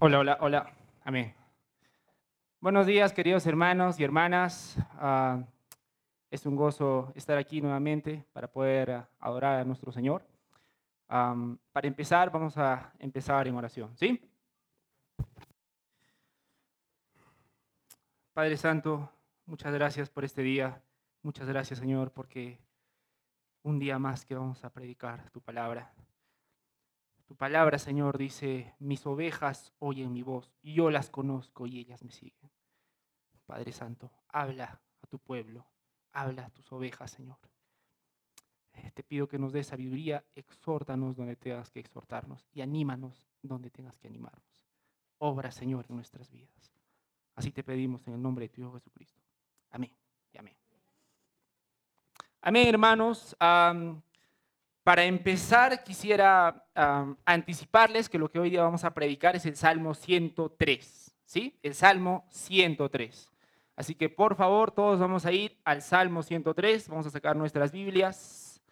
Hola, hola, hola. Amén. Buenos días, queridos hermanos y hermanas. Ah, es un gozo estar aquí nuevamente para poder ah, adorar a nuestro Señor. Para empezar, vamos a empezar en oración, ¿sí? Padre Santo, muchas gracias por este día. Muchas gracias, Señor, porque un día más que vamos a predicar tu palabra. Tu palabra, Señor, dice, mis ovejas oyen mi voz, y yo las conozco y ellas me siguen. Padre Santo, habla a tu pueblo, habla a tus ovejas, Señor. Eh, Te pido que nos des sabiduría, exhórtanos donde tengas que exhortarnos y anímanos donde tengas que animarnos. Obra, Señor, en nuestras vidas. Así te pedimos en el nombre de tu Hijo Jesucristo. Amén y amén. Amén, hermanos. Para empezar, quisiera anticiparles que lo que hoy día vamos a predicar es el Salmo 103, ¿sí? El Salmo 103. Así que por favor, todos vamos a ir al Salmo 103, vamos a sacar nuestras Biblias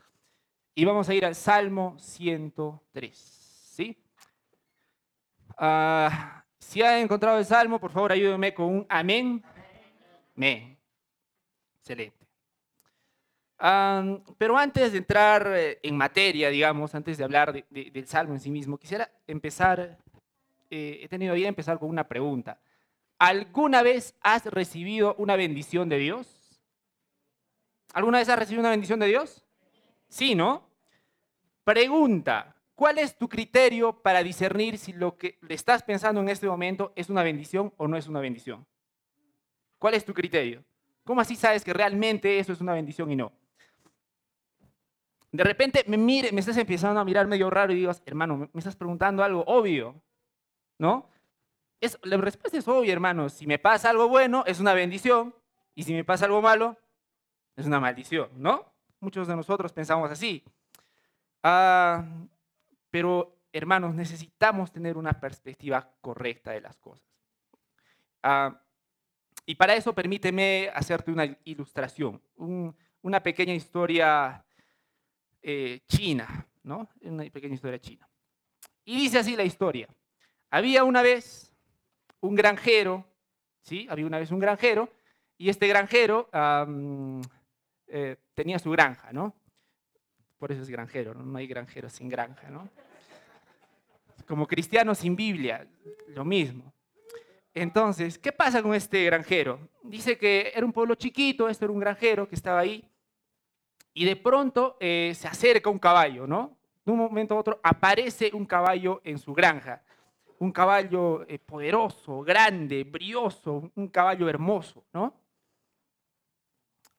y vamos a ir al Salmo 103, ¿sí? Ah, si han encontrado el Salmo, por favor, ayúdenme con un amén. Amén. Excelente. Pero antes de entrar eh, en materia, digamos, antes de hablar de- de- del Salmo en sí mismo, quisiera empezar, eh, he tenido idea de empezar con una pregunta. ¿Alguna vez has recibido una bendición de Dios? ¿Alguna vez has recibido una bendición de Dios? Sí, ¿no? Pregunta, ¿cuál es tu criterio para discernir si lo que le estás pensando en este momento es una bendición o no es una bendición? ¿Cuál es tu criterio? ¿Cómo así sabes que realmente eso es una bendición y no? De repente me mire, me estás empezando a mirar medio raro y digas, hermano, me estás preguntando algo obvio, ¿no? Es, la respuesta es obvia, hermano. Si me pasa algo bueno, es una bendición. Y si me pasa algo malo, es una maldición, ¿no? Muchos de nosotros pensamos así. Ah, pero, hermanos, necesitamos tener una perspectiva correcta de las cosas. Ah, y para eso permíteme hacerte una ilustración, un- una pequeña historia eh, china, ¿no? Una pequeña historia china. Y dice así la historia. Había una vez un granjero, ¿sí? Había una vez un granjero y este granjero eh, tenía su granja, ¿no? Por eso es granjero, ¿no? No hay granjero sin granja, ¿no? Como cristiano sin Biblia, lo mismo. Entonces, ¿qué pasa con este granjero? Dice que era un pueblo chiquito, este era un granjero que estaba ahí, y de pronto eh, se acerca un caballo, ¿no? De un momento a otro aparece un caballo en su granja, un caballo eh, poderoso, grande, brioso, un caballo hermoso, ¿no?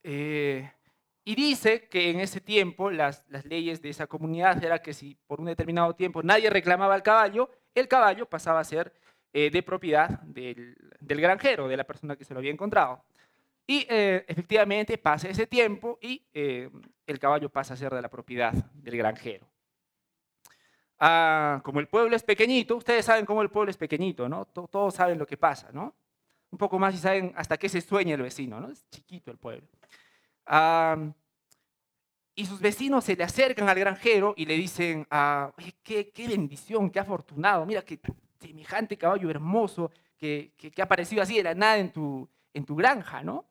Eh, y dice que en ese tiempo las, leyes de esa comunidad era que si por un determinado tiempo nadie reclamaba al caballo, el caballo pasaba a ser de propiedad del granjero, de la persona que se lo había encontrado. Y eh, efectivamente pasa ese tiempo y eh, el caballo pasa a ser de la propiedad del granjero. Ah, como el pueblo es pequeñito, ustedes saben cómo el pueblo es pequeñito, ¿no? To- Todos saben lo que pasa, ¿no? Un poco más y saben hasta qué se sueña el vecino, ¿no? Es chiquito el pueblo. Y sus vecinos se le acercan al granjero y le dicen, ah, "Oye, qué, qué bendición, qué afortunado, mira qué semejante caballo hermoso que, que, que ha aparecido así de la nada en tu, en tu granja, ¿no?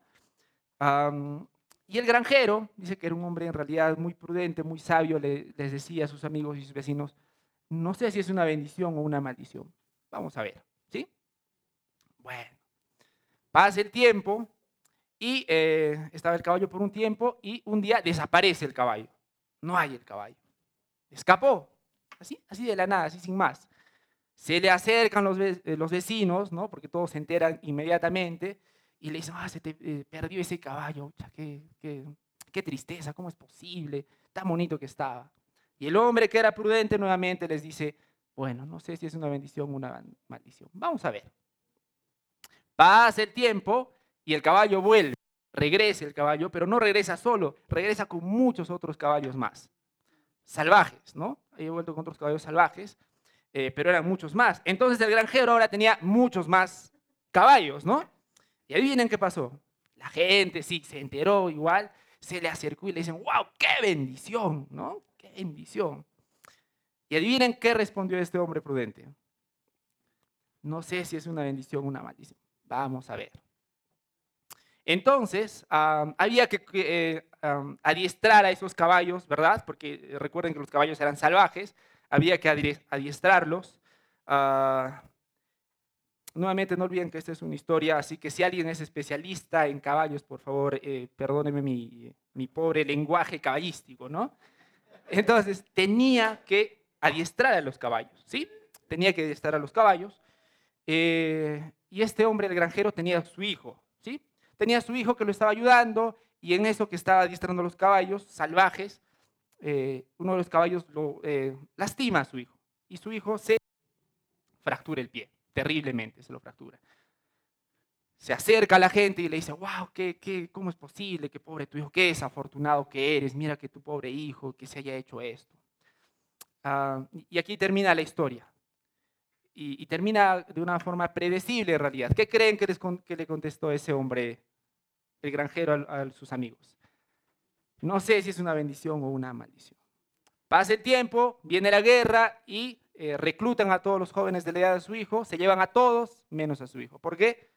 Y el granjero, dice que era un hombre en realidad muy prudente, muy sabio, le- les decía a sus amigos y sus vecinos, no sé si es una bendición o una maldición. Vamos a ver, ¿sí? Bueno, pasa el tiempo y eh, estaba el caballo por un tiempo y un día desaparece el caballo. No hay el caballo. Escapó, así, así de la nada, así sin más. Se le acercan los, eh, los vecinos, ¿no? Porque todos se enteran inmediatamente y le dicen, ah, se te eh, perdió ese caballo, qué, qué, qué tristeza, ¿cómo es posible? Tan bonito que estaba. Y el hombre que era prudente nuevamente les dice, bueno, no sé si es una bendición o una maldición. Vamos a ver. Pasa el tiempo y el caballo vuelve. Regresa el caballo, pero no regresa solo, regresa con muchos otros caballos más. Salvajes, ¿no? Había vuelto con otros caballos salvajes, eh, pero eran muchos más. Entonces el granjero ahora tenía muchos más caballos, ¿no? Y adivinen qué pasó. La gente, sí, se enteró igual, se le acercó y le dicen, wow, qué bendición, ¿no? Qué bendición. Y adivinen qué respondió este hombre prudente. No sé si es una bendición o una maldición. Vamos a ver. Entonces, había que eh, adiestrar a esos caballos, ¿verdad? Porque recuerden que los caballos eran salvajes, había que adiestrarlos. Ah, nuevamente, no olviden que esta es una historia, así que si alguien es especialista en caballos, por favor, eh, perdóneme mi, mi pobre lenguaje caballístico, ¿no? Entonces, tenía que adiestrar a los caballos, ¿sí? Tenía que adiestrar a los caballos. Eh, y este hombre, el granjero, tenía su hijo, ¿sí? Tenía su hijo que lo estaba ayudando y en eso que estaba adiestrando a los caballos salvajes, eh, uno de los caballos lo eh, lastima a su hijo y su hijo se fractura el pie, terriblemente se lo fractura. Se acerca a la gente y le dice, wow, ¿qué, qué, cómo es posible? Qué pobre tu hijo, qué desafortunado que eres, mira que tu pobre hijo, que se haya hecho esto. Ah, y aquí termina la historia. Y, termina de una forma predecible en realidad. ¿Qué creen que, que le contestó ese hombre, el granjero, a, sus amigos? No sé si es una bendición o una maldición. Pasa el tiempo, viene la guerra y eh, reclutan a todos los jóvenes de la edad de su hijo, se llevan a todos menos a su hijo. ¿Por qué?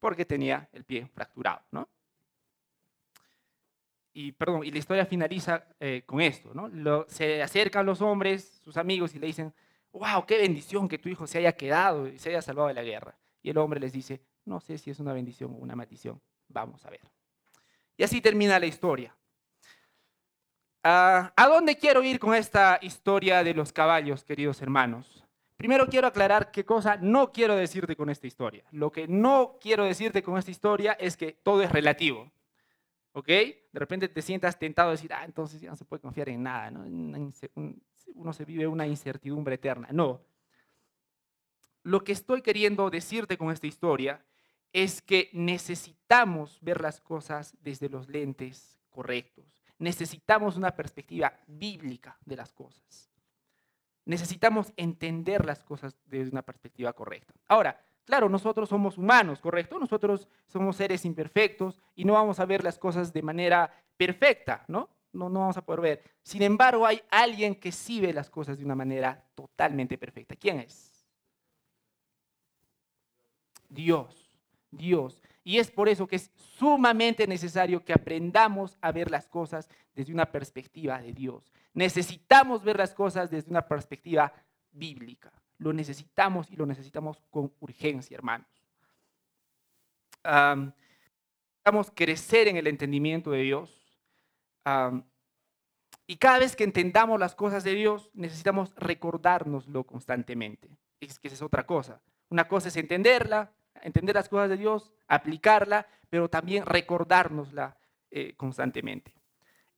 Porque tenía el pie fracturado, ¿no? y, perdón, y la historia finaliza eh, con esto, ¿no? se acercan los hombres, sus amigos, y le dicen, wow, qué bendición que tu hijo se haya quedado y se haya salvado de la guerra. Y el hombre les dice, no sé si es una bendición o una maldición, vamos a ver. Y así termina la historia. Ah, ¿A dónde quiero ir con esta historia de los caballos, queridos hermanos? Primero quiero aclarar qué cosa no quiero decirte con esta historia. Lo que no quiero decirte con esta historia es que todo es relativo. ¿ok? De repente te sientas tentado a decir, ah, entonces ya no se puede confiar en nada, ¿no? Uno se vive una incertidumbre eterna. No. Lo que estoy queriendo decirte con esta historia es que necesitamos ver las cosas desde los lentes correctos. Necesitamos una perspectiva bíblica de las cosas. Necesitamos entender las cosas desde una perspectiva correcta. Ahora, Claro, nosotros somos humanos, ¿correcto? Nosotros somos seres imperfectos y no vamos a ver las cosas de manera perfecta, ¿no? No, vamos a poder ver. Sin embargo, hay alguien que sí ve las cosas de una manera totalmente perfecta. ¿Quién es? Dios, Dios. Y es por eso que es sumamente necesario que aprendamos a ver las cosas desde una perspectiva de Dios. Necesitamos ver las cosas desde una perspectiva bíblica. Lo necesitamos y lo necesitamos con urgencia, hermanos. necesitamos crecer en el entendimiento de Dios. y cada vez que entendamos las cosas de Dios, necesitamos recordárnoslo constantemente. Es que esa es otra cosa. Una cosa es entenderla, entender las cosas de Dios, aplicarla, pero también recordárnosla eh, constantemente.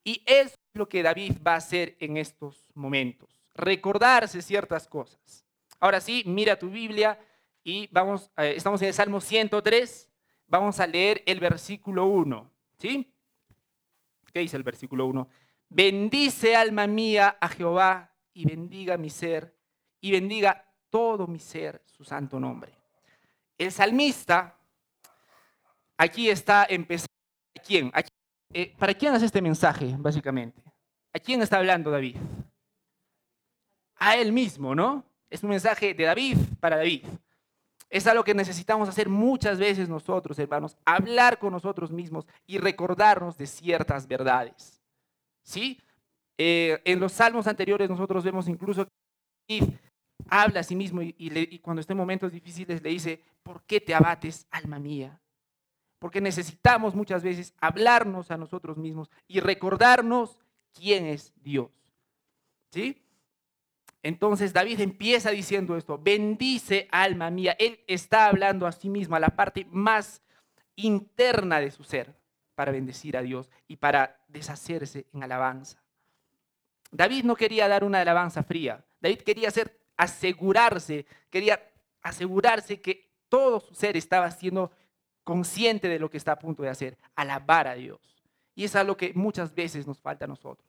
Y es lo que David va a hacer en estos momentos, recordarse ciertas cosas. Ahora sí, mira tu Biblia y vamos, eh, estamos en el Salmo 103, vamos a leer el versículo 1, ¿sí? ¿Qué dice el versículo 1? Bendice alma mía a Jehová y bendiga mi ser y bendiga todo mi ser su santo nombre. El salmista aquí está empezando. ¿A quién? Eh, ¿Para quién hace este mensaje, básicamente? ¿A quién está hablando David? A él mismo, ¿no? Es un mensaje de David para David. Es algo que necesitamos hacer muchas veces nosotros, hermanos, hablar con nosotros mismos y recordarnos de ciertas verdades. ¿Sí? Eh, en los salmos anteriores nosotros vemos incluso que David habla a sí mismo y, y cuando está en momentos difíciles le dice, ¿por qué te abates, alma mía? Porque necesitamos muchas veces hablarnos a nosotros mismos y recordarnos quién es Dios. ¿Sí? Entonces David empieza diciendo esto, bendice alma mía. Él está hablando a sí mismo, a la parte más interna de su ser, para bendecir a Dios y para deshacerse en alabanza. David no quería dar una alabanza fría. David quería hacer, asegurarse, quería asegurarse que todo su ser estaba siendo consciente de lo que está a punto de hacer, alabar a Dios. Y es algo que muchas veces nos falta a nosotros.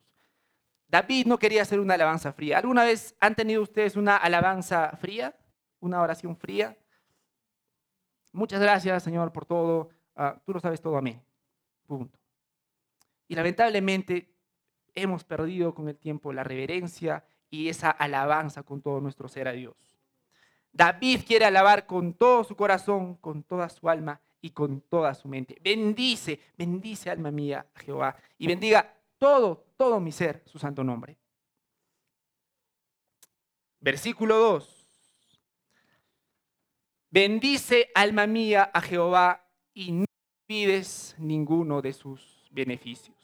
David no quería hacer una alabanza fría. ¿Alguna vez han tenido ustedes una alabanza fría? ¿Una oración fría? Muchas gracias, Señor, por todo. Ah, tú lo sabes todo a mí. Punto. Y lamentablemente hemos perdido con el tiempo la reverencia y esa alabanza con todo nuestro ser a Dios. David quiere alabar con todo su corazón, con toda su alma y con toda su mente. Bendice, bendice alma mía Jehová y bendiga todo, todo mi ser, su santo nombre. Versículo 2. Bendice alma mía a Jehová y no olvides ninguno de sus beneficios.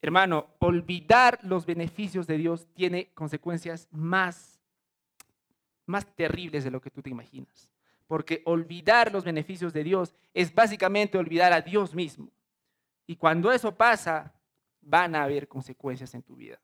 Hermano, olvidar los beneficios de Dios tiene consecuencias más, más terribles de lo que tú te imaginas. Porque olvidar los beneficios de Dios es básicamente olvidar a Dios mismo. Y cuando eso pasa, van a haber consecuencias en tu vida.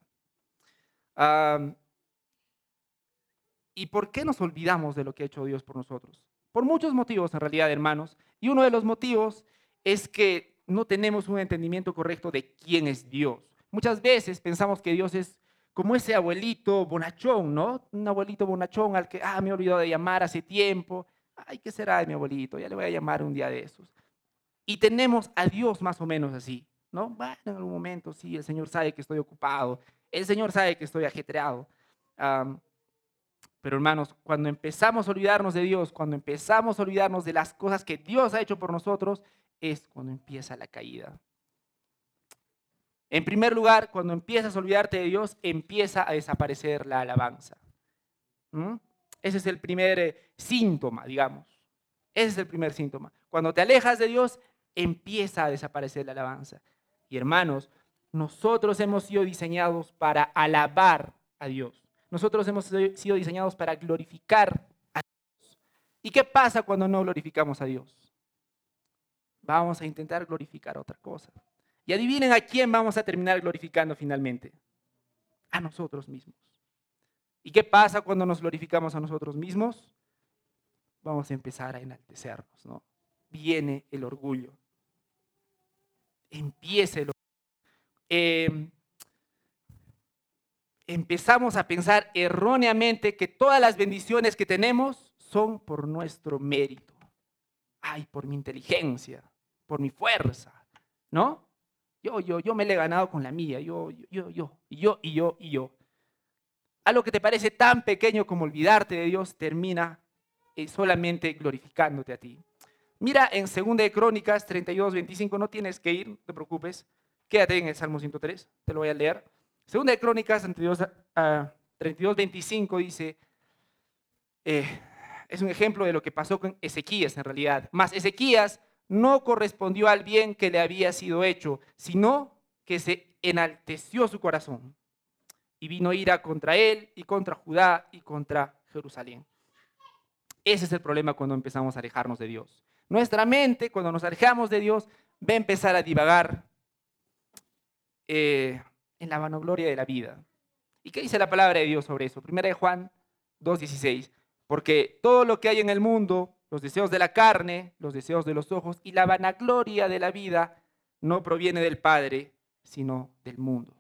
¿Y por qué nos olvidamos de lo que ha hecho Dios por nosotros? Por muchos motivos, en realidad, hermanos. Y uno de los motivos es que no tenemos un entendimiento correcto de quién es Dios. Muchas veces pensamos que Dios es como ese abuelito bonachón, ¿no? Un abuelito bonachón al que, ah, me he olvidado de llamar hace tiempo. Ay, ¿qué será de mi abuelito? Ya le voy a llamar un día de esos. Y tenemos a Dios más o menos así, ¿no? Bueno, en algún momento sí, el Señor sabe que estoy ocupado, el Señor sabe que estoy ajetreado. Pero hermanos, cuando empezamos a olvidarnos de Dios, cuando empezamos a olvidarnos de las cosas que Dios ha hecho por nosotros, es cuando empieza la caída. En primer lugar, cuando empiezas a olvidarte de Dios, empieza a desaparecer la alabanza. ¿Mm? Ese es el primer eh, síntoma, digamos. Ese es el primer síntoma. Cuando te alejas de Dios, empieza a desaparecer la alabanza. Y hermanos, nosotros hemos sido diseñados para alabar a Dios. Nosotros hemos sido diseñados para glorificar a Dios. ¿Y qué pasa cuando no glorificamos a Dios? Vamos a intentar glorificar otra cosa. Y adivinen a quién vamos a terminar glorificando finalmente. A nosotros mismos. ¿Y qué pasa cuando nos glorificamos a nosotros mismos? Vamos a empezar a enaltecernos, ¿no? Viene el orgullo. Empieza el orgullo. Eh, empezamos a pensar erróneamente que todas las bendiciones que tenemos son por nuestro mérito. Ay, por mi inteligencia, por mi fuerza, ¿no? Yo, yo, yo me le he ganado con la mía, yo, yo, yo, y yo, y yo, y yo. Algo que te parece tan pequeño como olvidarte de Dios termina eh, solamente glorificándote a ti. Mira en 2 de Crónicas 32, 25, no tienes que ir, no te preocupes, quédate en el Salmo 103, te lo voy a leer. Segunda de Crónicas 32, 25 dice, eh, es un ejemplo de lo que pasó con Ezequías en realidad. Mas Ezequías no correspondió al bien que le había sido hecho, sino que se enalteció su corazón y vino ira contra él y contra Judá y contra Jerusalén. Ese es el problema cuando empezamos a alejarnos de Dios. Nuestra mente, cuando nos alejamos de Dios, va a empezar a divagar. Eh, en la vanagloria de la vida. ¿Y qué dice la palabra de Dios sobre eso? Primera de Juan 2.16. Porque todo lo que hay en el mundo, los deseos de la carne, los deseos de los ojos y la vanagloria de la vida, no proviene del Padre, sino del mundo.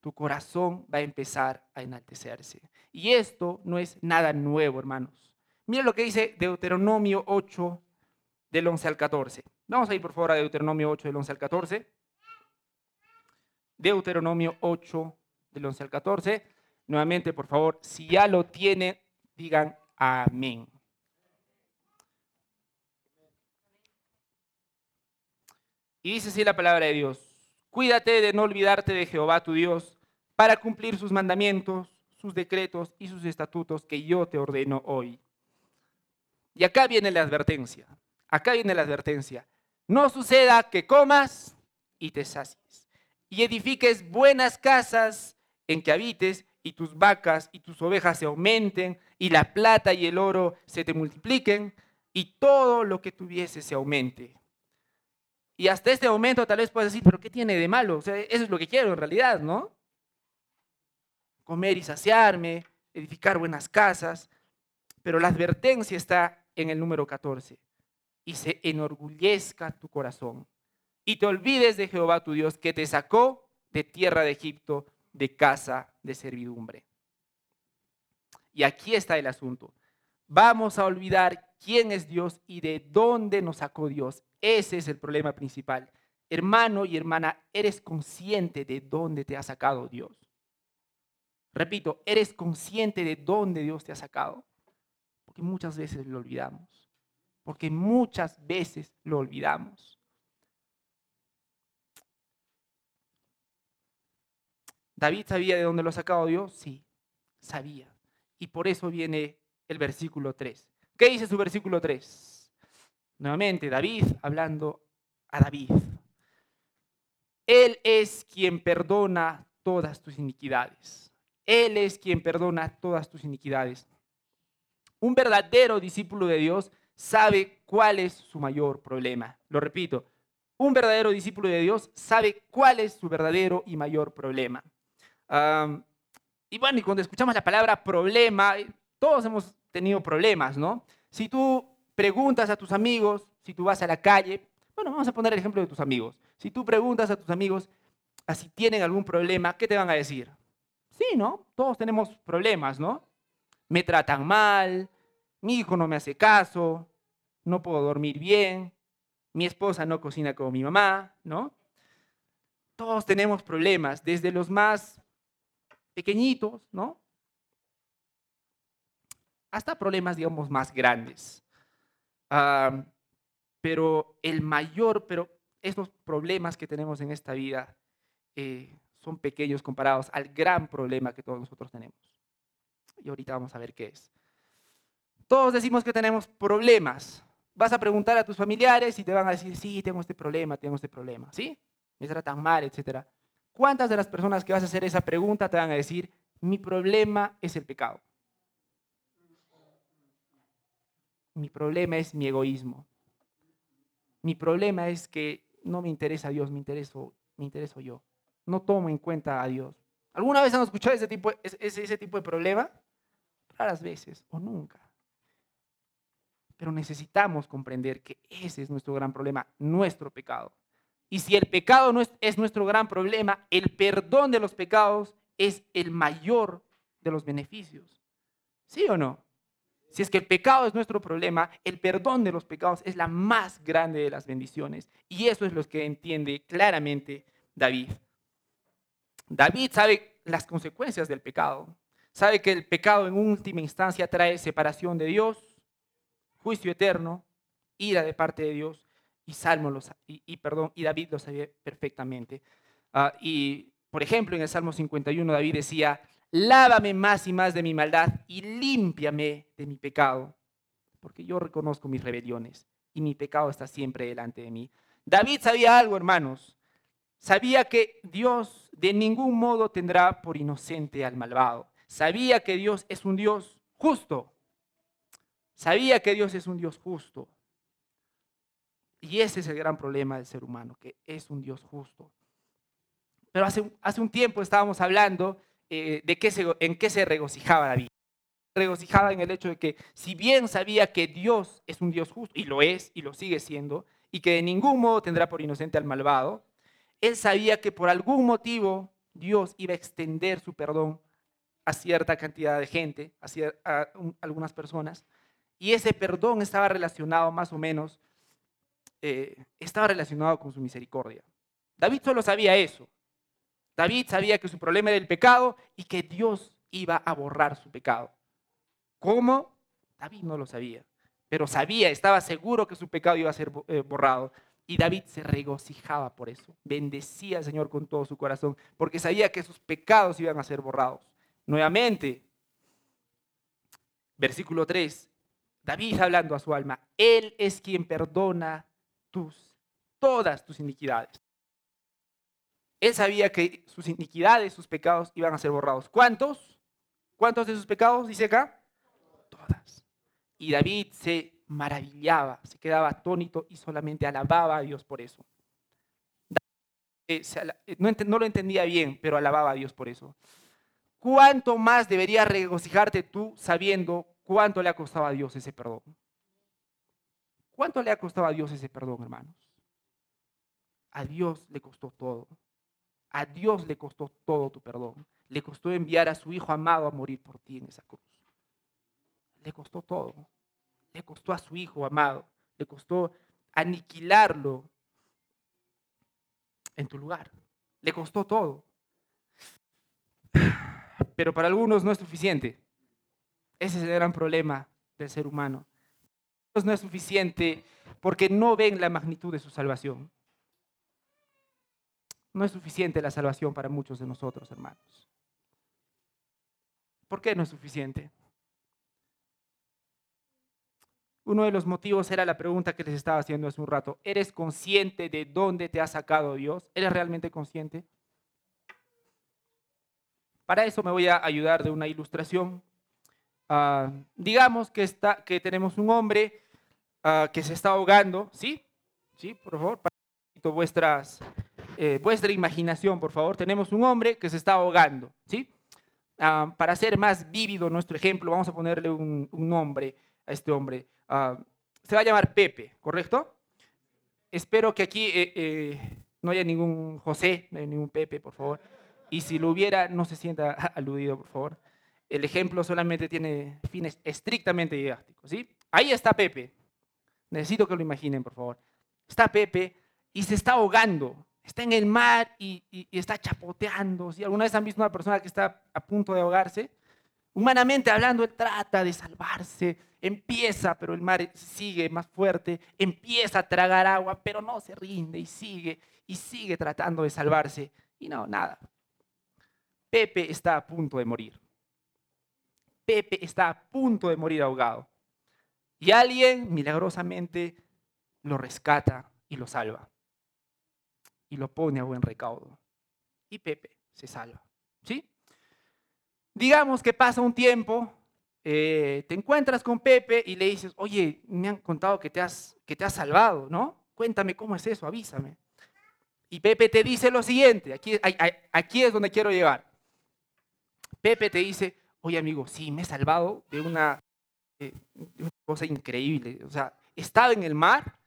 Tu corazón va a empezar a enaltecerse. Y esto no es nada nuevo, hermanos. Mira lo que dice Deuteronomio 8, del 11 al 14. Vamos a ir por favor a Deuteronomio 8, del 11 al 14. Deuteronomio 8, del 11 al 14. Nuevamente, por favor, si ya lo tienen, digan amén. Y dice así la palabra de Dios, cuídate de no olvidarte de Jehová tu Dios para cumplir sus mandamientos, sus decretos y sus estatutos que yo te ordeno hoy. Y acá viene la advertencia, acá viene la advertencia. No suceda que comas y te sacies y edifiques buenas casas en que habites y tus vacas y tus ovejas se aumenten y la plata y el oro se te multipliquen y todo lo que tuviese se aumente. Y hasta este momento tal vez puedas decir, pero ¿qué tiene de malo? eso es lo que quiero en realidad, ¿no? Comer y saciarme, edificar buenas casas. Pero la advertencia está en el número 14. Y se enorgullezca tu corazón y te olvides de Jehová tu Dios que te sacó de tierra de Egipto, de casa de servidumbre. Y aquí está el asunto. Vamos a olvidar quién es Dios y de dónde nos sacó Dios. Ese es el problema principal. Hermano y hermana, ¿eres consciente de dónde te ha sacado Dios? Repito, ¿eres consciente de dónde Dios te ha sacado? Porque muchas veces lo olvidamos. Porque muchas veces lo olvidamos. ¿David sabía de dónde lo ha sacado Dios? Sí, sabía. Y por eso viene el versículo 3. ¿Qué dice su versículo 3? Nuevamente, David hablando a David. Él es quien perdona todas tus iniquidades. Él es quien perdona todas tus iniquidades. Un verdadero discípulo de Dios sabe cuál es su mayor problema. Lo repito, un verdadero discípulo de Dios sabe cuál es su verdadero y mayor problema. Y bueno, y cuando escuchamos la palabra problema, todos hemos tenido problemas, ¿no? Si tú preguntas a tus amigos, si tú vas a la calle, bueno, vamos a poner el ejemplo de tus amigos. Si tú preguntas a tus amigos a si tienen algún problema, ¿qué te van a decir? Sí, ¿no? Todos tenemos problemas, ¿no? Me tratan mal, mi hijo no me hace caso, no puedo dormir bien, mi esposa no cocina como mi mamá, ¿no? Todos tenemos problemas, desde los más pequeñitos, ¿no? Hasta problemas, digamos, más grandes. pero el mayor, pero esos problemas que tenemos en esta vida eh, son pequeños comparados al gran problema que todos nosotros tenemos. Y ahorita vamos a ver qué es. Todos decimos que tenemos problemas. Vas a preguntar a tus familiares y te van a decir, sí, tengo este problema, tengo este problema, ¿sí? Me tratan mal, etc. ¿Cuántas de las personas que vas a hacer esa pregunta te van a decir, mi problema es el pecado? Mi problema es mi egoísmo. Mi problema es que no me interesa Dios, me intereso, me intereso yo. No tomo en cuenta a Dios. ¿Alguna vez han escuchado ese tipo, ese tipo de problema? Raras veces o nunca. Pero necesitamos comprender que ese es nuestro gran problema, nuestro pecado. Y si el pecado no es, es nuestro gran problema, el perdón de los pecados es el mayor de los beneficios. ¿Sí o no? Si es que el pecado es nuestro problema, el perdón de los pecados es la más grande de las bendiciones. Y eso es lo que entiende claramente David. David sabe las consecuencias del pecado. Sabe que el pecado en última instancia trae separación de Dios, juicio eterno, ira de parte de Dios y Salmo y, perdón, y David lo sabía perfectamente. Ah, y por ejemplo, en el Salmo 51 David decía, lávame más y más de mi maldad y límpiame de mi pecado, porque yo reconozco mis rebeliones y mi pecado está siempre delante de mí. David sabía algo, hermanos. Sabía que Dios de ningún modo tendrá por inocente al malvado. Sabía que Dios es un Dios justo. Sabía que Dios es un Dios justo. Y ese es el gran problema del ser humano, que es un Dios justo. Pero hace, hace un tiempo estábamos hablando eh, de qué se, en qué se regocijaba David. Regocijaba en el hecho de que si bien sabía que Dios es un Dios justo, y lo es, y lo sigue siendo, y que de ningún modo tendrá por inocente al malvado, él sabía que por algún motivo Dios iba a extender su perdón a cierta cantidad de gente, a, algunas personas, y ese perdón estaba relacionado más o menos, eh, estaba relacionado con su misericordia. David solo sabía eso, David sabía que su problema era el pecado y que Dios iba a borrar su pecado. ¿Cómo? David no lo sabía, pero sabía, estaba seguro que su pecado iba a ser eh, borrado. Y David se regocijaba por eso. Bendecía al Señor con todo su corazón, porque sabía que sus pecados iban a ser borrados. Nuevamente, versículo 3, David hablando a su alma, Él es quien perdona tus, todas tus iniquidades. Él sabía que sus iniquidades, sus pecados iban a ser borrados. ¿Cuántos? ¿Cuántos de sus pecados? Dice acá. Todas. Y David se maravillaba, se quedaba atónito y solamente alababa a Dios por eso. Eh, eh, no, lo entendía bien, pero alababa a Dios por eso. ¿Cuánto más deberías regocijarte tú sabiendo cuánto le ha costado a Dios ese perdón? ¿Cuánto le ha costado a Dios ese perdón, hermanos? A Dios le costó todo. A Dios le costó todo tu perdón. Le costó enviar a su Hijo amado a morir por ti en esa cruz. Le costó todo. Le costó a su Hijo amado. Le costó aniquilarlo en tu lugar. Le costó todo. Pero para algunos no es suficiente. Ese es el gran problema del ser humano. No es suficiente porque no ven la magnitud de su salvación. No es suficiente la salvación para muchos de nosotros, hermanos. ¿Por qué no es suficiente? Uno de los motivos era la pregunta que les estaba haciendo hace un rato. ¿Eres consciente de dónde te ha sacado Dios? ¿Eres realmente consciente? Para eso me voy a ayudar de una ilustración. Ah, digamos que, está, que tenemos un hombre ah, que se está ahogando, ¿sí? ¿Sí? Por favor, vuestras, eh, vuestra imaginación, por favor. Tenemos un hombre que se está ahogando, ¿sí? Ah, para hacer más vívido nuestro ejemplo, vamos a ponerle un, nombre a este hombre. se va a llamar Pepe, ¿correcto? Espero que aquí eh, eh, no haya ningún José, no haya ningún Pepe, por favor. Y si lo hubiera, no se sienta aludido, por favor. El ejemplo solamente tiene fines estrictamente didácticos. ¿sí? Ahí está Pepe. Necesito que lo imaginen, por favor. Está Pepe y se está ahogando. Está en el mar y, está chapoteando. Alguna vez han visto una persona que está a punto de ahogarse, humanamente hablando, él trata de salvarse. Empieza, pero el mar sigue más fuerte. Empieza a tragar agua, pero no se rinde y sigue y sigue tratando de salvarse. Y no, nada. Pepe está a punto de morir. Pepe está a punto de morir ahogado. Y alguien milagrosamente lo rescata y lo salva. Y lo pone a buen recaudo. Y Pepe se salva. ¿Sí? Digamos que pasa un tiempo, eh, te encuentras con Pepe y le dices, oye, me han contado que te, has, que te has salvado, ¿no? Cuéntame cómo es eso, avísame. Y Pepe te dice lo siguiente, aquí, aquí es donde quiero llegar. Pepe te dice, oye amigo, sí, me he salvado de una, eh, una cosa increíble. O sea, estaba en el mar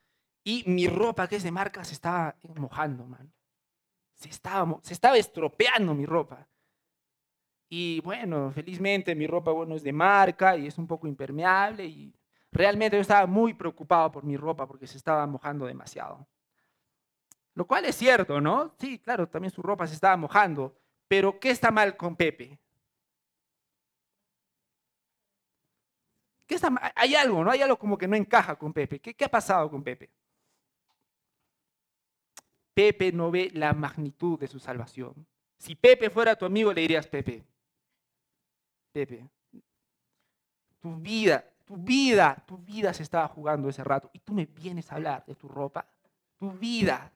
y mi ropa, que es de marca, se estaba mojando, man. Se estaba, se estaba estropeando mi ropa. Y bueno, felizmente mi ropa, bueno, es de marca y es un poco impermeable y realmente yo estaba muy preocupado por mi ropa porque se estaba mojando demasiado. Lo cual es cierto, ¿no? Sí, claro, también su ropa se estaba mojando. Pero ¿qué está mal con Pepe? Hay algo, ¿no? Hay algo como que no encaja con Pepe. ¿Qué, ¿Qué ha pasado con Pepe? Pepe no ve la magnitud de su salvación. Si Pepe fuera tu amigo, le dirías, Pepe, Pepe, tu vida, tu vida, tu vida se estaba jugando ese rato y tú me vienes a hablar de tu ropa, tu vida.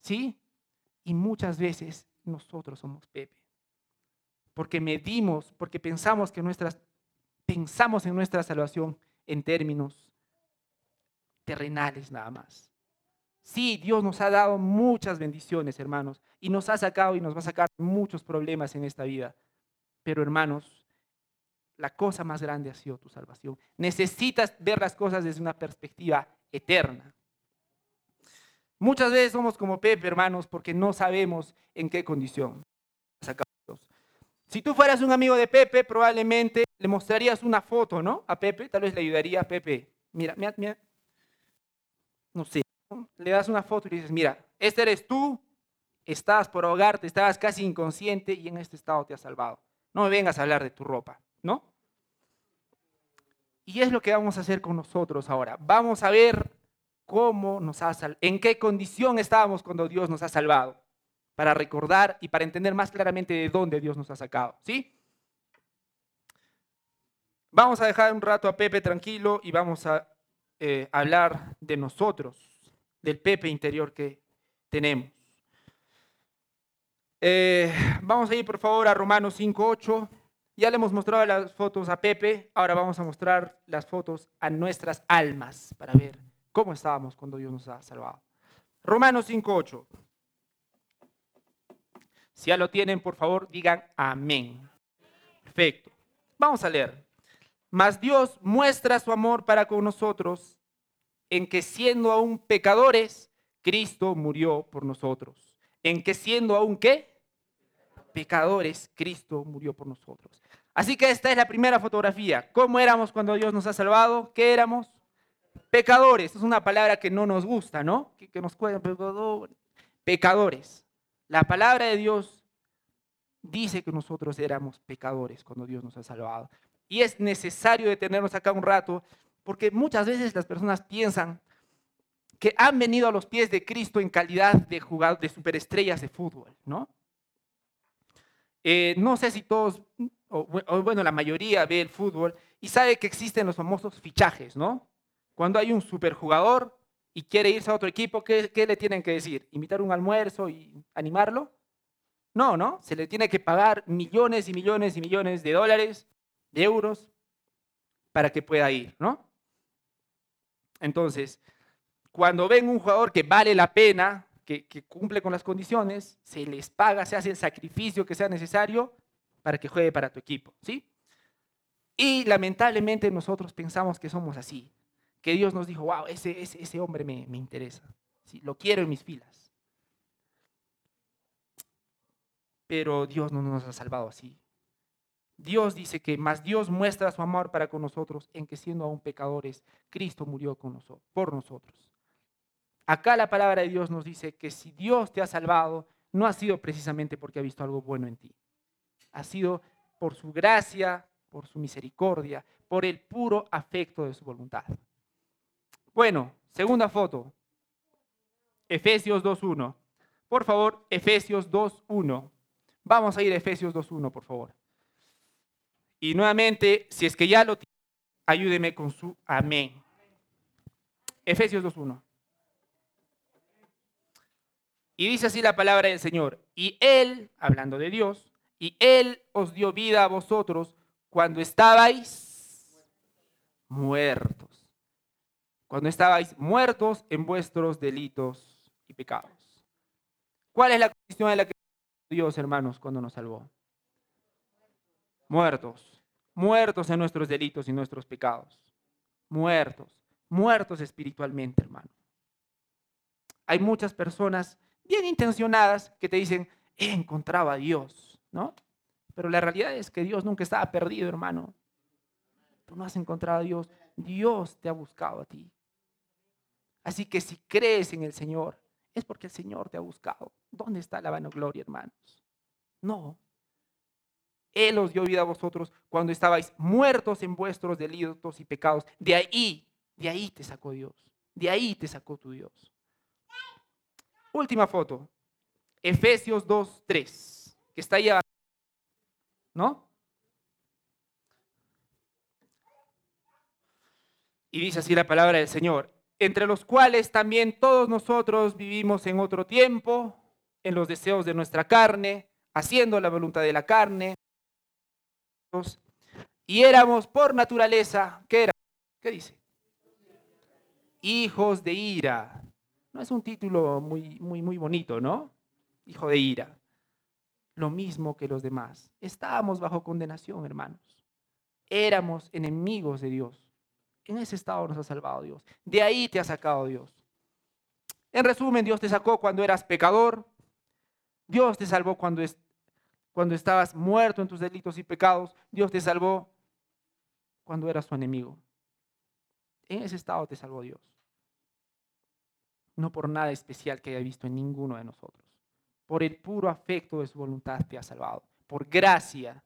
¿Sí? Y muchas veces nosotros somos Pepe. Porque medimos, porque pensamos que nuestras pensamos en nuestra salvación en términos terrenales nada más. Sí, Dios nos ha dado muchas bendiciones, hermanos, y nos ha sacado y nos va a sacar muchos problemas en esta vida. Pero, hermanos, la cosa más grande ha sido tu salvación. Necesitas ver las cosas desde una perspectiva eterna. Muchas veces somos como Pepe, hermanos, porque no sabemos en qué condición. Si tú fueras un amigo de Pepe, probablemente le mostrarías una foto, ¿no? A Pepe, tal vez le ayudaría a Pepe. Mira, mira, mira. No sé. Le das una foto y le dices, mira, este eres tú, estás por ahogarte, estabas casi inconsciente y en este estado te has salvado. No me vengas a hablar de tu ropa, ¿no? Y es lo que vamos a hacer con nosotros ahora. Vamos a ver cómo nos ha salvado, en qué condición estábamos cuando Dios nos ha salvado para recordar y para entender más claramente de dónde Dios nos ha sacado. ¿Sí? Vamos a dejar un rato a Pepe tranquilo y vamos a eh, hablar de nosotros, del Pepe interior que tenemos. Eh, vamos a ir por favor a Romanos 5.8. Ya le hemos mostrado las fotos a Pepe, ahora vamos a mostrar las fotos a nuestras almas para ver cómo estábamos cuando Dios nos ha salvado. Romanos 5.8. Si ya lo tienen, por favor, digan amén. Perfecto. Vamos a leer. Mas Dios muestra su amor para con nosotros en que siendo aún pecadores, Cristo murió por nosotros. En que siendo aún qué? Pecadores, Cristo murió por nosotros. Así que esta es la primera fotografía. ¿Cómo éramos cuando Dios nos ha salvado? ¿Qué éramos? Pecadores. Es una palabra que no nos gusta, ¿no? Que, nos Pecadores. La palabra de Dios dice que nosotros éramos pecadores cuando Dios nos ha salvado. Y es necesario detenernos acá un rato, porque muchas veces las personas piensan que han venido a los pies de Cristo en calidad de jugadores, de superestrellas de fútbol, ¿no? Eh, no sé si todos, o, bueno, la mayoría ve el fútbol y sabe que existen los famosos fichajes, ¿no? Cuando hay un superjugador y quiere irse a otro equipo, ¿qué, ¿qué, le tienen que decir? ¿Invitar un almuerzo y animarlo? No, ¿no? Se le tiene que pagar millones y millones y millones de dólares, de euros, para que pueda ir, ¿no? Entonces, cuando ven un jugador que vale la pena, que, cumple con las condiciones, se les paga, se hace el sacrificio que sea necesario para que juegue para tu equipo, ¿sí? Y lamentablemente nosotros pensamos que somos así, que Dios nos dijo, wow, ese, ese, hombre me, interesa, ¿sí? lo quiero en mis filas. Pero Dios no nos ha salvado así. Dios dice que más Dios muestra su amor para con nosotros en que siendo aún pecadores, Cristo murió con por nosotros. Acá la palabra de Dios nos dice que si Dios te ha salvado, no ha sido precisamente porque ha visto algo bueno en ti. Ha sido por su gracia, por su misericordia, por el puro afecto de su voluntad. Bueno, segunda foto. Efesios 2.1. Por favor, Efesios 2.1. Vamos a ir a Efesios 2.1, por favor. Y nuevamente, si es que ya lo tiene, ayúdeme con su amén. Efesios 2.1. Y dice así la palabra del Señor. Y Él, hablando de Dios, y Él os dio vida a vosotros cuando estabais muertos. Cuando estabais muertos en vuestros delitos y pecados. ¿Cuál es la condición en la que Dios, hermanos, cuando nos salvó? Muertos. Muertos en nuestros delitos y nuestros pecados. Muertos. Muertos espiritualmente, hermano. Hay muchas personas bien intencionadas que te dicen, he encontrado a Dios, ¿no? Pero la realidad es que Dios nunca estaba perdido, hermano. Tú no has encontrado a Dios, Dios te ha buscado a ti. Así que si crees en el Señor, es porque el Señor te ha buscado. ¿Dónde está la vanagloria, hermanos? No. Él os dio vida a vosotros cuando estabais muertos en vuestros delitos y pecados. De ahí, de ahí te sacó Dios. De ahí te sacó tu Dios. Última foto. Efesios 2, 3, que está ahí abajo. ¿No? Y dice así la palabra del Señor, entre los cuales también todos nosotros vivimos en otro tiempo, en los deseos de nuestra carne, haciendo la voluntad de la carne. Y éramos por naturaleza, ¿qué era? ¿Qué dice? Hijos de ira, no es un título muy, muy, muy bonito, ¿no? Hijo de ira. Lo mismo que los demás. Estábamos bajo condenación, hermanos. Éramos enemigos de Dios. En ese estado nos ha salvado Dios. De ahí te ha sacado Dios. En resumen, Dios te sacó cuando eras pecador. Dios te salvó cuando, cuando estabas muerto en tus delitos y pecados. Dios te salvó cuando eras su enemigo. En ese estado te salvó Dios no por nada especial que haya visto en ninguno de nosotros. Por el puro afecto de su voluntad te ha salvado. Por gracia.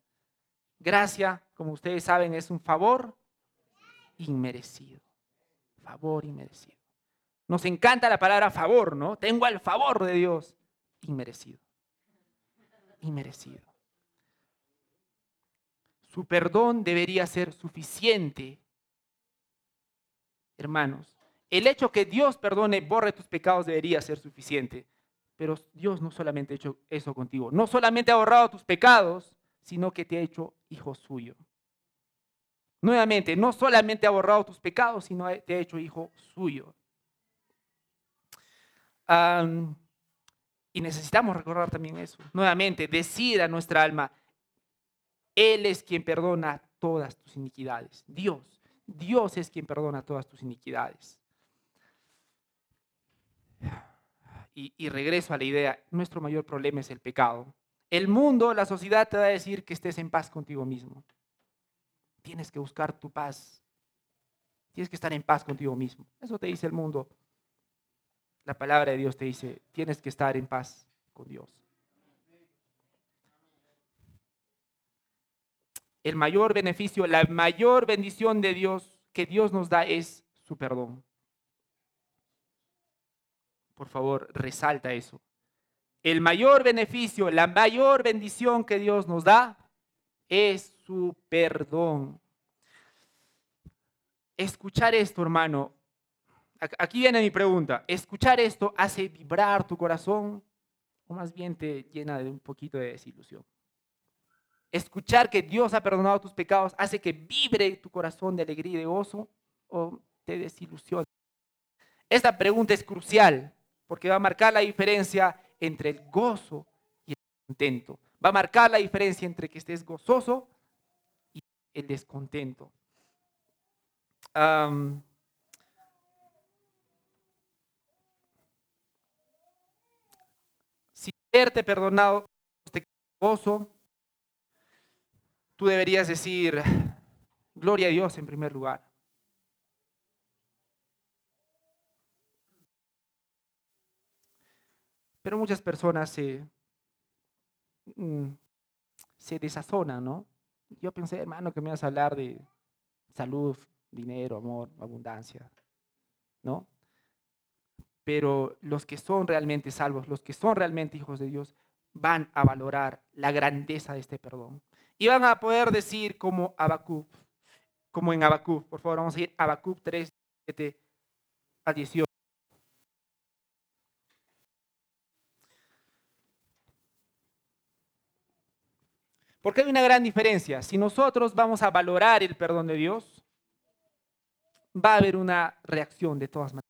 Gracia, como ustedes saben, es un favor inmerecido. Favor inmerecido. Nos encanta la palabra favor, ¿no? Tengo el favor de Dios. Inmerecido. Inmerecido. Su perdón debería ser suficiente, hermanos, el hecho que Dios perdone, borre tus pecados debería ser suficiente. Pero Dios no solamente ha hecho eso contigo, no solamente ha borrado tus pecados, sino que te ha hecho hijo suyo. Nuevamente, no solamente ha borrado tus pecados, sino te ha hecho hijo suyo. Y necesitamos recordar también eso. Nuevamente, decir a nuestra alma, Él es quien perdona todas tus iniquidades. Dios, Dios es quien perdona todas tus iniquidades. y, regreso a la idea, nuestro mayor problema es el pecado. El mundo, la sociedad te va a decir que estés en paz contigo mismo. Tienes que buscar tu paz. Tienes que estar en paz contigo mismo. Eso te dice el mundo. La palabra de Dios te dice, tienes que estar en paz con Dios. el mayor beneficio, la mayor bendición de Dios que Dios nos da es su perdón. Por favor, resalta eso. El mayor beneficio, la mayor bendición que Dios nos da es su perdón. Escuchar esto, hermano, aquí viene mi pregunta. ¿Escuchar esto hace vibrar tu corazón o más bien te llena de un poquito de desilusión? Escuchar que Dios ha perdonado tus pecados hace que vibre tu corazón de alegría y de gozo o te desilusiona. Esta pregunta es crucial porque va a marcar la diferencia entre el gozo y el contento. Va a marcar la diferencia entre que estés gozoso y el descontento. Perdonado te gozo, tú deberías decir, gloria a Dios en primer lugar. Pero muchas personas se, mm, se desazonan, ¿no? Yo pensé, hermano, que me ibas a hablar de salud, dinero, amor, abundancia, ¿no? Pero los que son realmente salvos, los que son realmente hijos de Dios, van a valorar la grandeza de este perdón. Y van a poder decir como Abacub, como en Abacub, por favor, vamos a ir a Abacub 3, 7 a 18. Porque hay una gran diferencia. Si nosotros vamos a valorar el perdón de Dios, va a haber una reacción de todas maneras.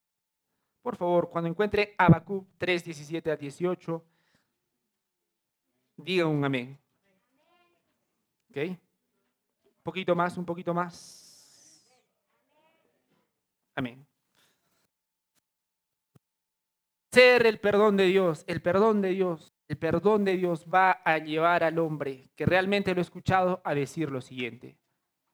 Por favor, cuando encuentre Habacuc 3, 17 a 18, diga un amén. ¿Ok? Un poquito más, un poquito más. Amén. Ser el perdón de Dios, el perdón de Dios el perdón de Dios va a llevar al hombre que realmente lo ha escuchado a decir lo siguiente.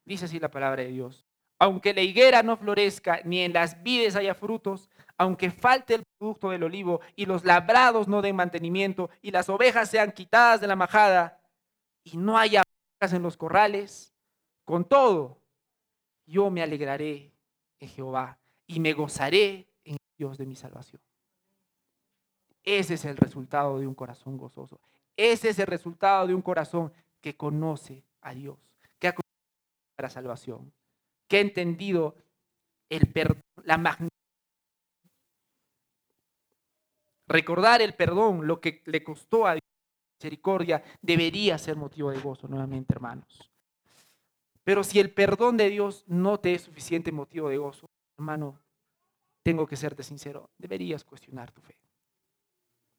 Dice así la palabra de Dios. Aunque la higuera no florezca, ni en las vides haya frutos, aunque falte el producto del olivo y los labrados no den mantenimiento y las ovejas sean quitadas de la majada y no haya ovejas en los corrales, con todo, yo me alegraré en Jehová y me gozaré en Dios de mi salvación. Ese es el resultado de un corazón gozoso. Ese es el resultado de un corazón que conoce a Dios, que ha conocido la salvación, que ha entendido el perdón, la magnitud. Recordar el perdón, lo que le costó a Dios misericordia, debería ser motivo de gozo nuevamente, hermanos. Pero si el perdón de Dios no te es suficiente motivo de gozo, hermano, tengo que serte sincero, deberías cuestionar tu fe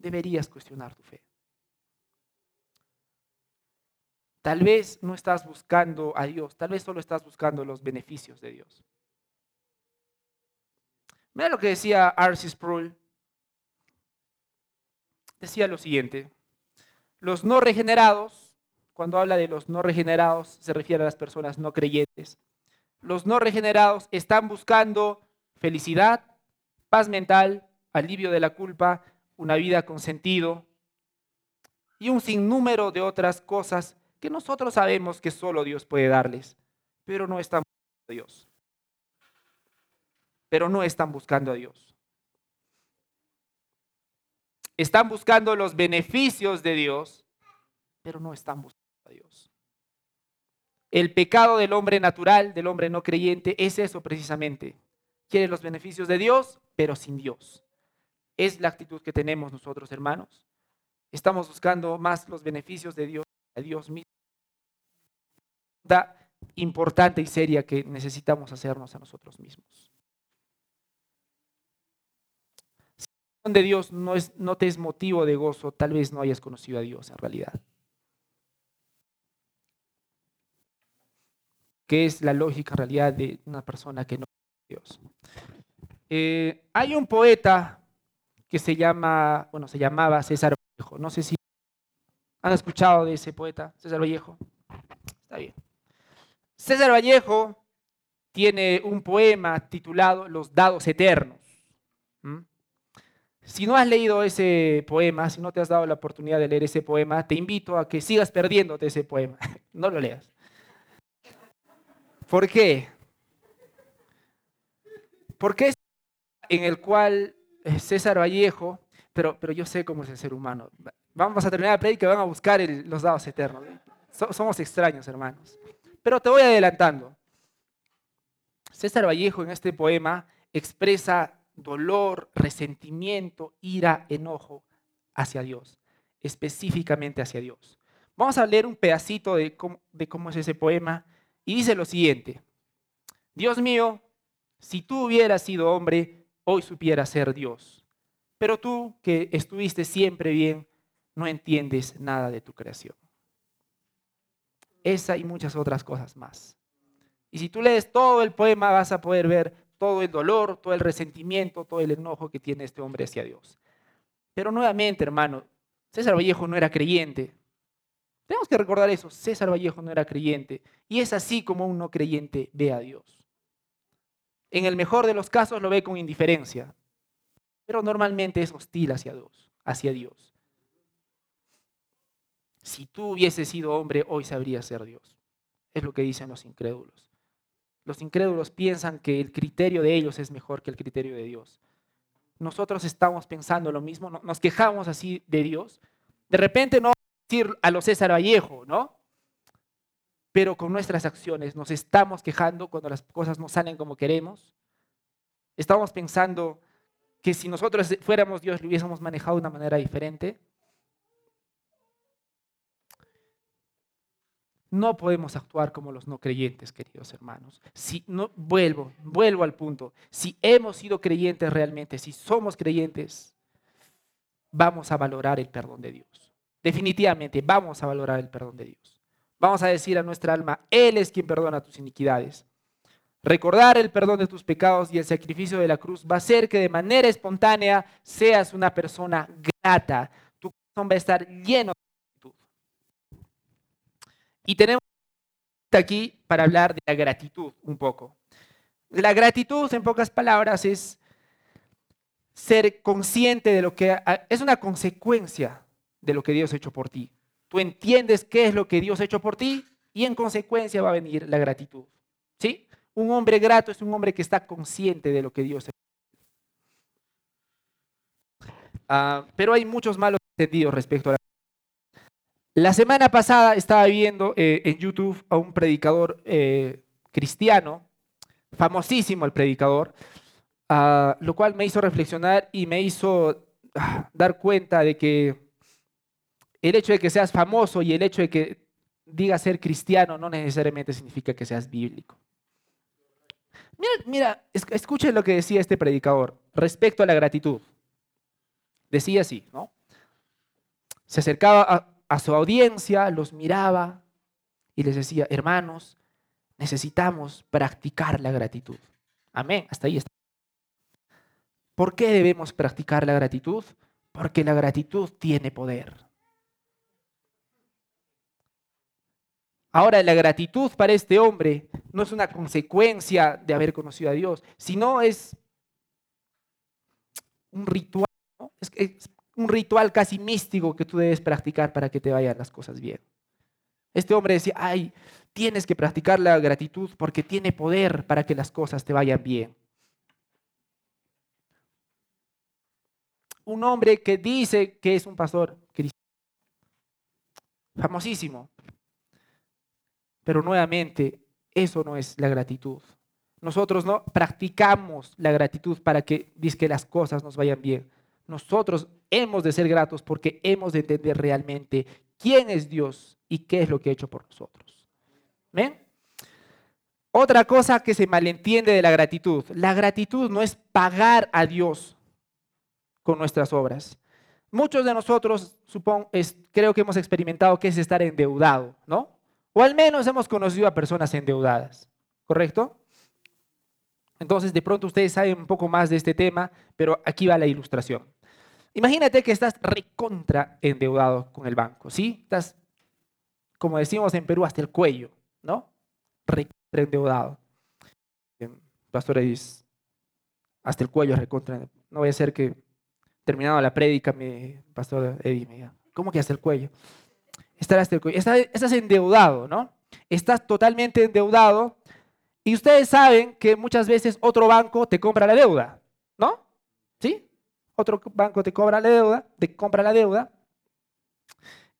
deberías cuestionar tu fe. Tal vez no estás buscando a Dios, tal vez solo estás buscando los beneficios de Dios. Mira lo que decía Arcis Sproul. Decía lo siguiente, los no regenerados, cuando habla de los no regenerados, se refiere a las personas no creyentes. Los no regenerados están buscando felicidad, paz mental, alivio de la culpa una vida con sentido y un sinnúmero de otras cosas que nosotros sabemos que solo Dios puede darles, pero no están buscando a Dios. Pero no están buscando a Dios. Están buscando los beneficios de Dios, pero no están buscando a Dios. El pecado del hombre natural, del hombre no creyente, es eso precisamente. Quiere los beneficios de Dios, pero sin Dios. Es la actitud que tenemos nosotros, hermanos. Estamos buscando más los beneficios de Dios, a Dios mismo. Da importante y seria que necesitamos hacernos a nosotros mismos. De Dios no, es, no te es motivo de gozo, tal vez no hayas conocido a Dios en realidad. ¿Qué es la lógica realidad de una persona que no a Dios? Eh, hay un poeta que se llama, bueno, se llamaba César Vallejo. No sé si han escuchado de ese poeta, César Vallejo. Está bien. César Vallejo tiene un poema titulado Los dados eternos. Si no has leído ese poema, si no te has dado la oportunidad de leer ese poema, te invito a que sigas perdiéndote ese poema. No lo leas. ¿Por qué? Porque es en el cual eh, César Vallejo, pero, pero yo sé cómo es el ser humano. Vamos a terminar la predica y van a buscar los dados eternos. somos extraños, hermanos. Pero te voy adelantando. César Vallejo en este poema expresa dolor, resentimiento, ira, enojo hacia Dios, específicamente hacia Dios. Vamos a leer un pedacito de cómo, de cómo es ese poema y dice lo siguiente. Dios mío, si tú hubieras sido hombre, hoy supieras ser Dios. Pero tú, que estuviste siempre bien, no entiendes nada de tu creación. Esa y muchas otras cosas más. Y si tú lees todo el poema vas a poder ver todo el dolor, todo el resentimiento, todo el enojo que tiene este hombre hacia Dios. Pero nuevamente, hermano, César Vallejo no era creyente. Tenemos que recordar eso, César Vallejo no era creyente. Y es así como un no creyente ve a Dios. En el mejor de los casos lo ve con indiferencia, pero normalmente es hostil hacia Dios, hacia Dios. Si tú hubieses sido hombre, hoy sabrías ser Dios. Es lo que dicen los incrédulos. Los incrédulos piensan que el criterio de ellos es mejor que el criterio de Dios. Nosotros estamos pensando lo mismo, nos quejamos así de Dios. De repente no decir a los César Vallejo, ¿no? Pero con nuestras acciones nos estamos quejando cuando las cosas no salen como queremos. Estamos pensando que si nosotros fuéramos Dios lo hubiésemos manejado de una manera diferente. No podemos actuar como los no creyentes, queridos hermanos. Si no vuelvo, vuelvo al punto. Si hemos sido creyentes realmente, si somos creyentes, vamos a valorar el perdón de Dios. Definitivamente vamos a valorar el perdón de Dios. Vamos a decir a nuestra alma, Él es quien perdona tus iniquidades. Recordar el perdón de tus pecados y el sacrificio de la cruz va a hacer que de manera espontánea seas una persona grata. Tu corazón va a estar lleno y tenemos aquí para hablar de la gratitud un poco. La gratitud, en pocas palabras, es ser consciente de lo que es una consecuencia de lo que Dios ha hecho por ti. Tú entiendes qué es lo que Dios ha hecho por ti y en consecuencia va a venir la gratitud. ¿Sí? Un hombre grato es un hombre que está consciente de lo que Dios ha hecho. Ah, pero hay muchos malos entendidos respecto a la la semana pasada estaba viendo eh, en YouTube a un predicador eh, cristiano, famosísimo el predicador, ah, lo cual me hizo reflexionar y me hizo ah, dar cuenta de que el hecho de que seas famoso y el hecho de que digas ser cristiano no necesariamente significa que seas bíblico. Mira, mira, escuchen lo que decía este predicador respecto a la gratitud. Decía así, ¿no? Se acercaba a, a su audiencia, los miraba y les decía, hermanos, necesitamos practicar la gratitud. Amén, hasta ahí está. ¿Por qué debemos practicar la gratitud? Porque la gratitud tiene poder. Ahora, la gratitud para este hombre no es una consecuencia de haber conocido a Dios, sino es un ritual, es, un ritual casi místico que tú debes practicar para que te vayan las cosas bien. Este hombre decía, ay, tienes que practicar la gratitud porque tiene poder para que las cosas te vayan bien. Un hombre que dice que es un pastor cristiano, famosísimo, pero nuevamente, eso no es la gratitud. Nosotros no practicamos la gratitud para que, que las cosas nos vayan bien. Nosotros hemos de ser gratos porque hemos de entender realmente quién es Dios y qué es lo que ha hecho por nosotros. ¿Ven? Otra cosa que se malentiende de la gratitud. La gratitud no es pagar a Dios con nuestras obras. Muchos de nosotros, supongo, creo que hemos experimentado que es estar endeudado, ¿no? O al menos hemos conocido a personas endeudadas, ¿correcto? Entonces, de pronto ustedes saben un poco más de este tema, pero aquí va la ilustración. Imagínate que estás recontra endeudado con el banco, ¿sí? Estás, como decimos en Perú, hasta el cuello, ¿no? Recontra endeudado. Pastor dice, hasta el cuello recontra. No voy a ser que terminado la prédica, mi pastor Eddie me diga, ¿cómo que hasta el cuello? Estar hasta el cuello. Estás, estás endeudado, ¿no? Estás totalmente endeudado Y ustedes saben que muchas veces otro banco te compra la deuda, ¿no? Otro banco te cobra la deuda, te compra la deuda.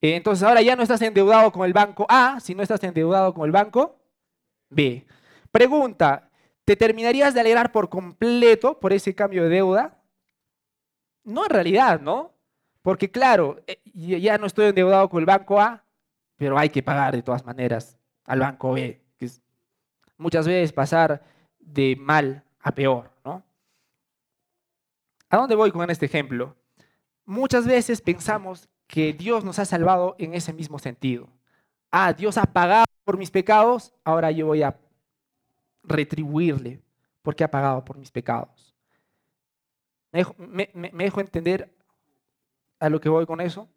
Eh, entonces ahora ya no estás endeudado con el banco A, sino estás endeudado con el banco B. Pregunta, ¿te terminarías de alegrar por completo por ese cambio de deuda? No en realidad, ¿no? Porque claro, eh, ya no estoy endeudado con el banco A, pero hay que pagar de todas maneras al banco B muchas veces pasar de mal a peor, ¿no? ¿A dónde voy con este ejemplo? Muchas veces pensamos que Dios nos ha salvado en ese mismo sentido. Ah, Dios ha pagado por mis pecados, ahora yo voy a retribuirle porque ha pagado por mis pecados. ¿Me dejo, entender a lo que voy con eso?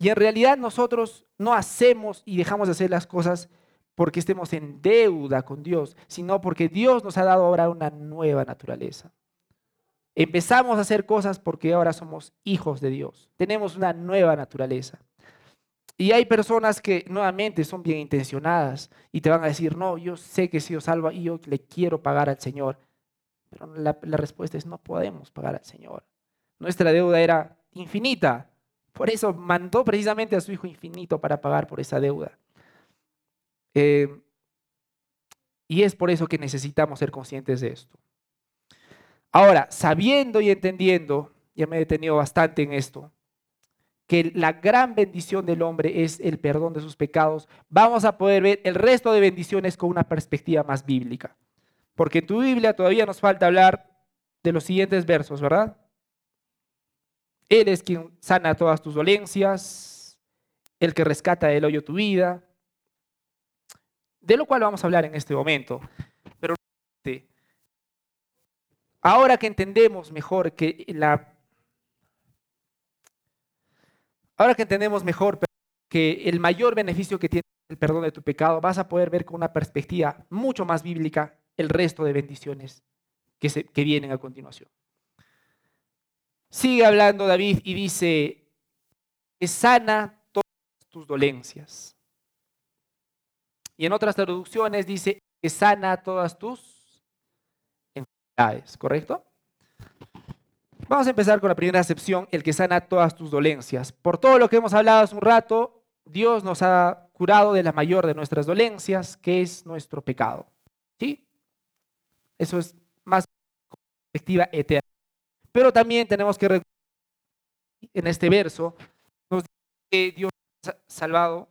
Y en realidad nosotros no hacemos y dejamos de hacer las cosas porque estemos en deuda con Dios, sino porque Dios nos ha dado ahora una nueva naturaleza. Empezamos a hacer cosas porque ahora somos hijos de Dios. Tenemos una nueva naturaleza. Y hay personas que nuevamente son bien intencionadas y te van a decir, no, yo sé que he sido salvo y yo le quiero pagar al Señor. Pero la, la respuesta es, no podemos pagar al Señor. Nuestra deuda era infinita. Por eso mandó precisamente a su Hijo infinito para pagar por esa deuda. Eh, y es por eso que necesitamos ser conscientes de esto. Ahora, sabiendo y entendiendo, ya me he detenido bastante en esto, que la gran bendición del hombre es el perdón de sus pecados, vamos a poder ver el resto de bendiciones con una perspectiva más bíblica. Porque en tu Biblia todavía nos falta hablar de los siguientes versos, ¿verdad? Él es quien sana todas tus dolencias, el que rescata del hoyo tu vida, de lo cual vamos a hablar en este momento. Pero ahora que entendemos mejor que la ahora que entendemos mejor que el mayor beneficio que tiene el perdón de tu pecado, vas a poder ver con una perspectiva mucho más bíblica el resto de bendiciones que, que vienen a continuación. Sigue hablando David y dice, que sana todas tus dolencias. Y en otras traducciones dice que sana todas tus enfermedades, ¿correcto? Vamos a empezar con la primera acepción, el que sana todas tus dolencias. Por todo lo que hemos hablado hace un rato, Dios nos ha curado de la mayor de nuestras dolencias, que es nuestro pecado. ¿Sí? Eso es más perspectiva eterna. Pero también tenemos que en este verso nos dice que Dios nos ha salvado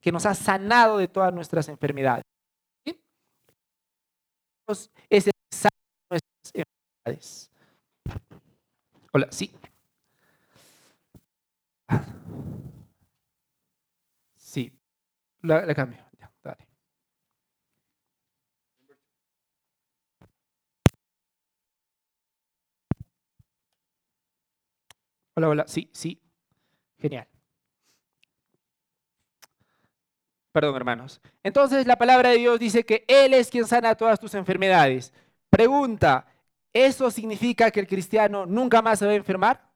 que nos ha sanado de todas nuestras enfermedades. Dios es el Hola, sí. Sí, la, cambio. dale. Hola, hola, sí, sí. Genial. Perdón, hermanos. Entonces la palabra de Dios dice que Él es quien sana todas tus enfermedades. Pregunta, ¿eso significa que el cristiano nunca más se va a enfermar?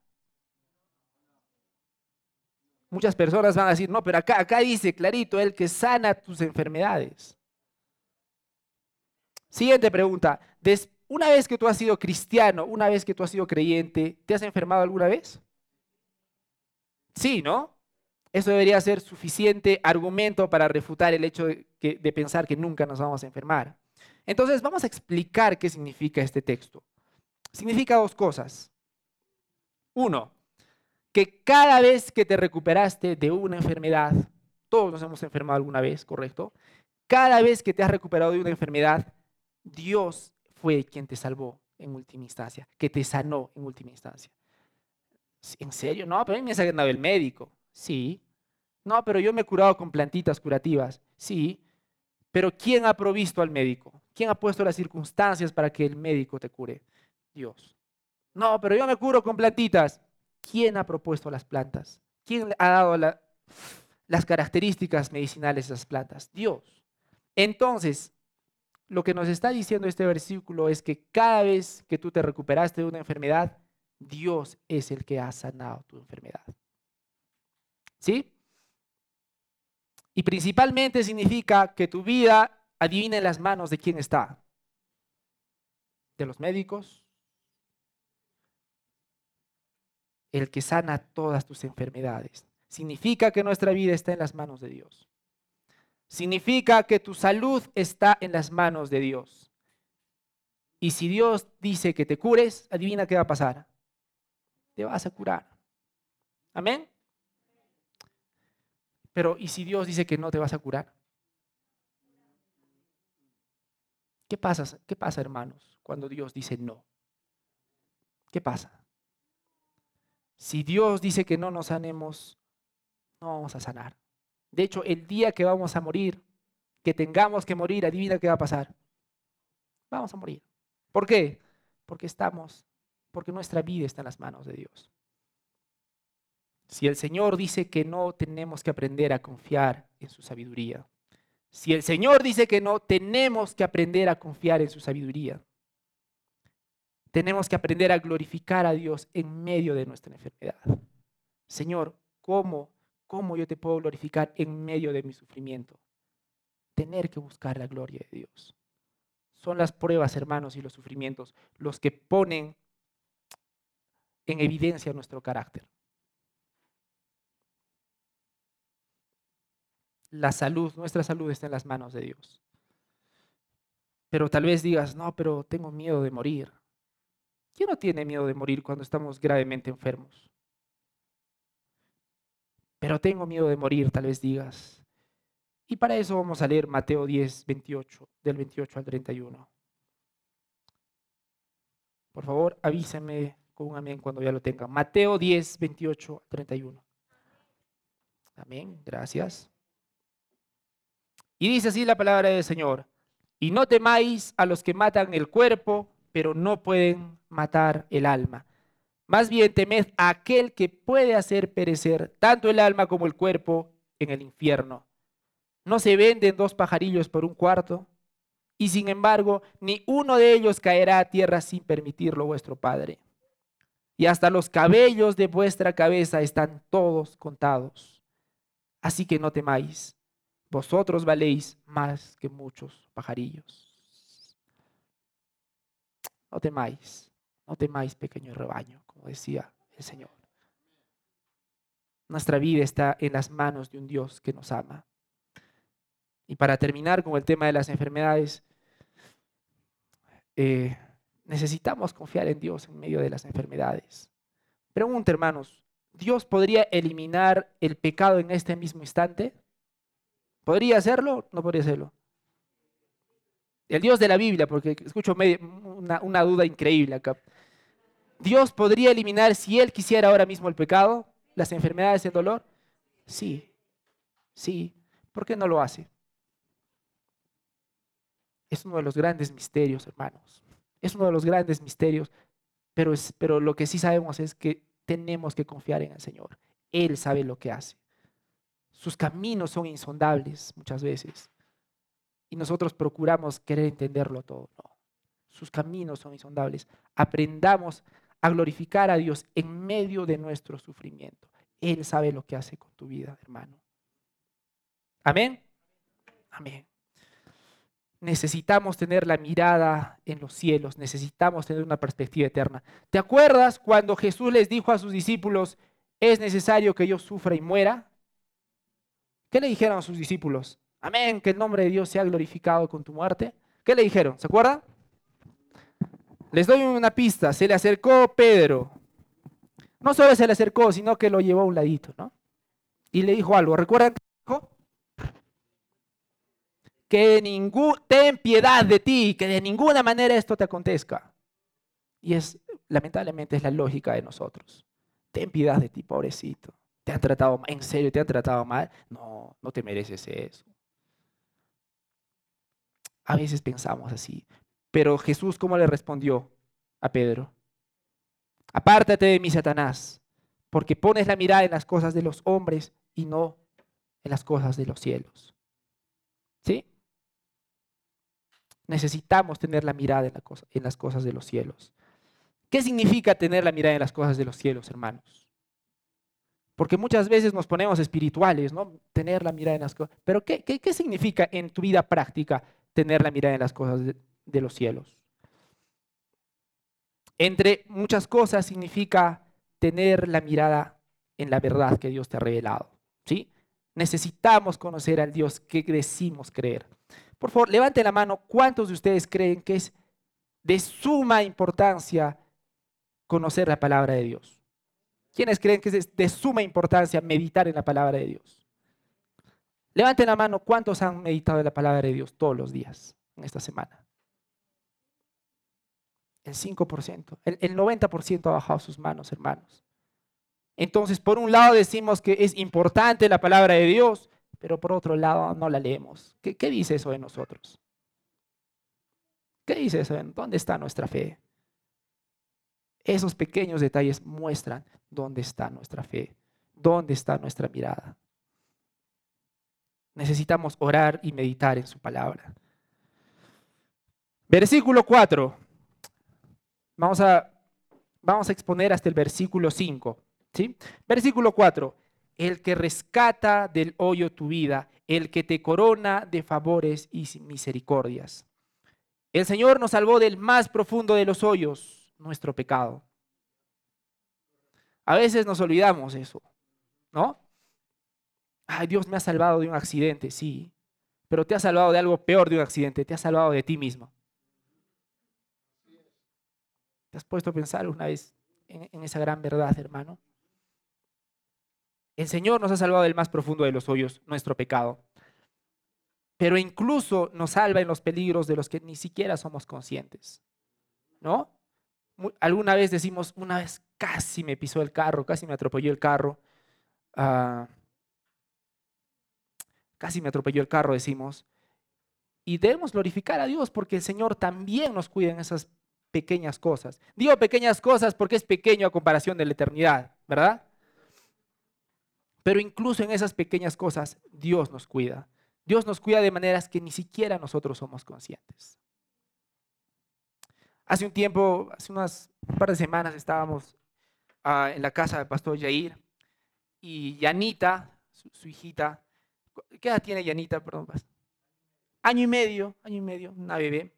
Muchas personas van a decir, no, pero acá, acá dice clarito, Él que sana tus enfermedades. Siguiente pregunta, una vez que tú has sido cristiano, una vez que tú has sido creyente, ¿te has enfermado alguna vez? Sí, ¿no? Eso debería ser suficiente argumento para refutar el hecho de, pensar que nunca nos vamos a enfermar. Entonces, vamos a explicar qué significa este texto. Significa dos cosas. Uno, que cada vez que te recuperaste de una enfermedad, todos nos hemos enfermado alguna vez, ¿correcto? Cada vez que te has recuperado de una enfermedad, Dios fue quien te salvó en última instancia, que te sanó en última instancia. ¿En serio? No, pero a mí me ha sanado el médico. Sí. No, pero yo me he curado con plantitas curativas. Sí. Pero ¿quién ha provisto al médico? ¿Quién ha puesto las circunstancias para que el médico te cure? Dios. No, pero yo me curo con plantitas. ¿Quién ha propuesto las plantas? ¿Quién ha dado las características medicinales de esas plantas? Dios. Entonces, lo que nos está diciendo este versículo es que cada vez que tú te recuperaste de una enfermedad, Dios es el que ha sanado tu enfermedad. ¿Sí? Y principalmente significa que tu vida adivina en las manos de quién está. De los médicos. El que sana todas tus enfermedades. Significa que nuestra vida está en las manos de Dios. Significa que tu salud está en las manos de Dios. Y si Dios dice que te cures, adivina qué va a pasar. Te vas a curar. Amén. Pero ¿y si Dios dice que no te vas a curar? ¿Qué pasa, qué pasa, hermanos, cuando Dios dice no? ¿Qué pasa? Si Dios dice que no nos sanemos, no vamos a sanar. De hecho, el día que vamos a morir, que tengamos que morir, adivina qué va a pasar. Vamos a morir. ¿Por qué? Porque estamos, porque nuestra vida está en las manos de Dios. Si el Señor dice que no, tenemos que aprender a confiar en su sabiduría. Si el Señor dice que no, tenemos que aprender a confiar en su sabiduría. Tenemos que aprender a glorificar a Dios en medio de nuestra enfermedad. Señor, ¿cómo, cómo yo te puedo glorificar en medio de mi sufrimiento? Tener que buscar la gloria de Dios. Son las pruebas, hermanos, y los sufrimientos los que ponen en evidencia nuestro carácter. La salud, nuestra salud está en las manos de Dios. Pero tal vez digas, no, pero tengo miedo de morir. ¿Quién no tiene miedo de morir cuando estamos gravemente enfermos? Pero tengo miedo de morir, tal vez digas. Y para eso vamos a leer Mateo 10, 28, del 28 al 31. Por favor, avísenme con un amén cuando ya lo tengan. Mateo 10, 28 al 31. Amén, gracias. Y dice así la palabra del Señor. Y no temáis a los que matan el cuerpo, pero no pueden matar el alma. Más bien temed a aquel que puede hacer perecer tanto el alma como el cuerpo en el infierno. ¿No se venden dos pajarillos por un cuarto? Y sin embargo, ni uno de ellos caerá a tierra sin permitirlo vuestro Padre. Y hasta los cabellos de vuestra cabeza están todos contados. Así que no temáis, vosotros valéis más que muchos pajarillos. No temáis, no temáis, pequeño rebaño, como decía el Señor. Nuestra vida está en las manos de un Dios que nos ama. Y para terminar con el tema de las enfermedades, eh, necesitamos confiar en Dios en medio de las enfermedades. Pregunta, hermanos, ¿Dios podría eliminar el pecado en este mismo instante? ¿Podría hacerlo? No podría hacerlo. El Dios de la Biblia, porque escucho una, una duda increíble acá. ¿Dios podría eliminar, si Él quisiera ahora mismo el pecado, las enfermedades, el dolor? Sí, sí. ¿Por qué no lo hace? Es uno de los grandes misterios, hermanos. Es uno de los grandes misterios, pero, es, pero lo que sí sabemos es que tenemos que confiar en el Señor. Él sabe lo que hace. Sus caminos son insondables muchas veces. Y nosotros procuramos querer entenderlo todo. No. Sus caminos son insondables. Aprendamos a glorificar a Dios en medio de nuestro sufrimiento. Él sabe lo que hace con tu vida, hermano. Amén. Amén necesitamos tener la mirada en los cielos, necesitamos tener una perspectiva eterna. ¿Te acuerdas cuando Jesús les dijo a sus discípulos, es necesario que yo sufra y muera? ¿Qué le dijeron a sus discípulos? Amén, que el nombre de Dios sea glorificado con tu muerte. ¿Qué le dijeron? ¿Se acuerdan? Les doy una pista, se le acercó Pedro. No solo se le acercó, sino que lo llevó a un ladito, ¿no? Y le dijo algo. ¿Recuerdan qué dijo? que ningún, ten piedad de ti, que de ninguna manera esto te acontezca. Y es, lamentablemente, es la lógica de nosotros. Ten piedad de ti, pobrecito. ¿Te han tratado? ¿En serio te han tratado mal? No, no te mereces eso. A veces pensamos así. Pero Jesús, ¿cómo le respondió a Pedro? Apártate de mí, Satanás, porque pones la mirada en las cosas de los hombres y no en las cosas de los cielos. ¿Sí? necesitamos tener la mirada en, las cosas de los cielos. ¿Qué significa tener la mirada en las cosas de los cielos, hermanos? Porque muchas veces nos ponemos espirituales, ¿no? Tener la mirada en las cosas. Pero ¿qué, qué, qué significa en tu vida práctica tener la mirada en las cosas de, los cielos. Entre muchas cosas significa tener la mirada en la verdad que Dios te ha revelado. ¿sí? Necesitamos conocer al Dios que decimos creer. Por favor, levanten la mano. ¿Cuántos de ustedes creen que es de suma importancia conocer la palabra de Dios? ¿Quiénes creen que es de suma importancia meditar en la palabra de Dios? Levanten la mano, ¿cuántos han meditado en la palabra de Dios todos los días en esta semana? El 5%, el, el 90% ha bajado sus manos, hermanos. Entonces, por un lado decimos que es importante la palabra de Dios, pero por otro lado no la leemos. ¿Qué, dice eso de nosotros? ¿Qué dice eso? ¿Dónde está nuestra fe? Esos pequeños detalles muestran dónde está nuestra fe, dónde está nuestra mirada. Necesitamos orar y meditar en su palabra. Versículo 4. Vamos a, vamos a exponer hasta el versículo 5. ¿sí? Versículo 4. El que rescata del hoyo tu vida, el que te corona de favores y misericordias. El Señor nos salvó del más profundo de los hoyos, nuestro pecado. A veces nos olvidamos eso, ¿no? Ay, Dios me ha salvado de un accidente, sí, pero te ha salvado de algo peor de un accidente, te ha salvado de ti mismo. ¿Te has puesto a pensar una vez en, esa gran verdad, hermano? El Señor nos ha salvado del más profundo de los hoyos, nuestro pecado. Pero incluso nos salva en los peligros de los que ni siquiera somos conscientes. ¿No? Alguna vez decimos, una vez casi me pisó el carro, casi me atropelló el carro. Ah, casi me atropelló el carro, decimos. Y debemos glorificar a Dios porque el Señor también nos cuida en esas pequeñas cosas. Digo pequeñas cosas porque es pequeño a comparación de la eternidad, ¿verdad? Pero incluso en esas pequeñas cosas, Dios nos cuida. Dios nos cuida de maneras que ni siquiera nosotros somos conscientes. Hace un tiempo, hace unas un par de semanas, estábamos ah, en la casa del pastor Yair y Yanita, su, hijita, ¿qué edad tiene Yanita? Perdón, año y medio, año y medio, una bebé,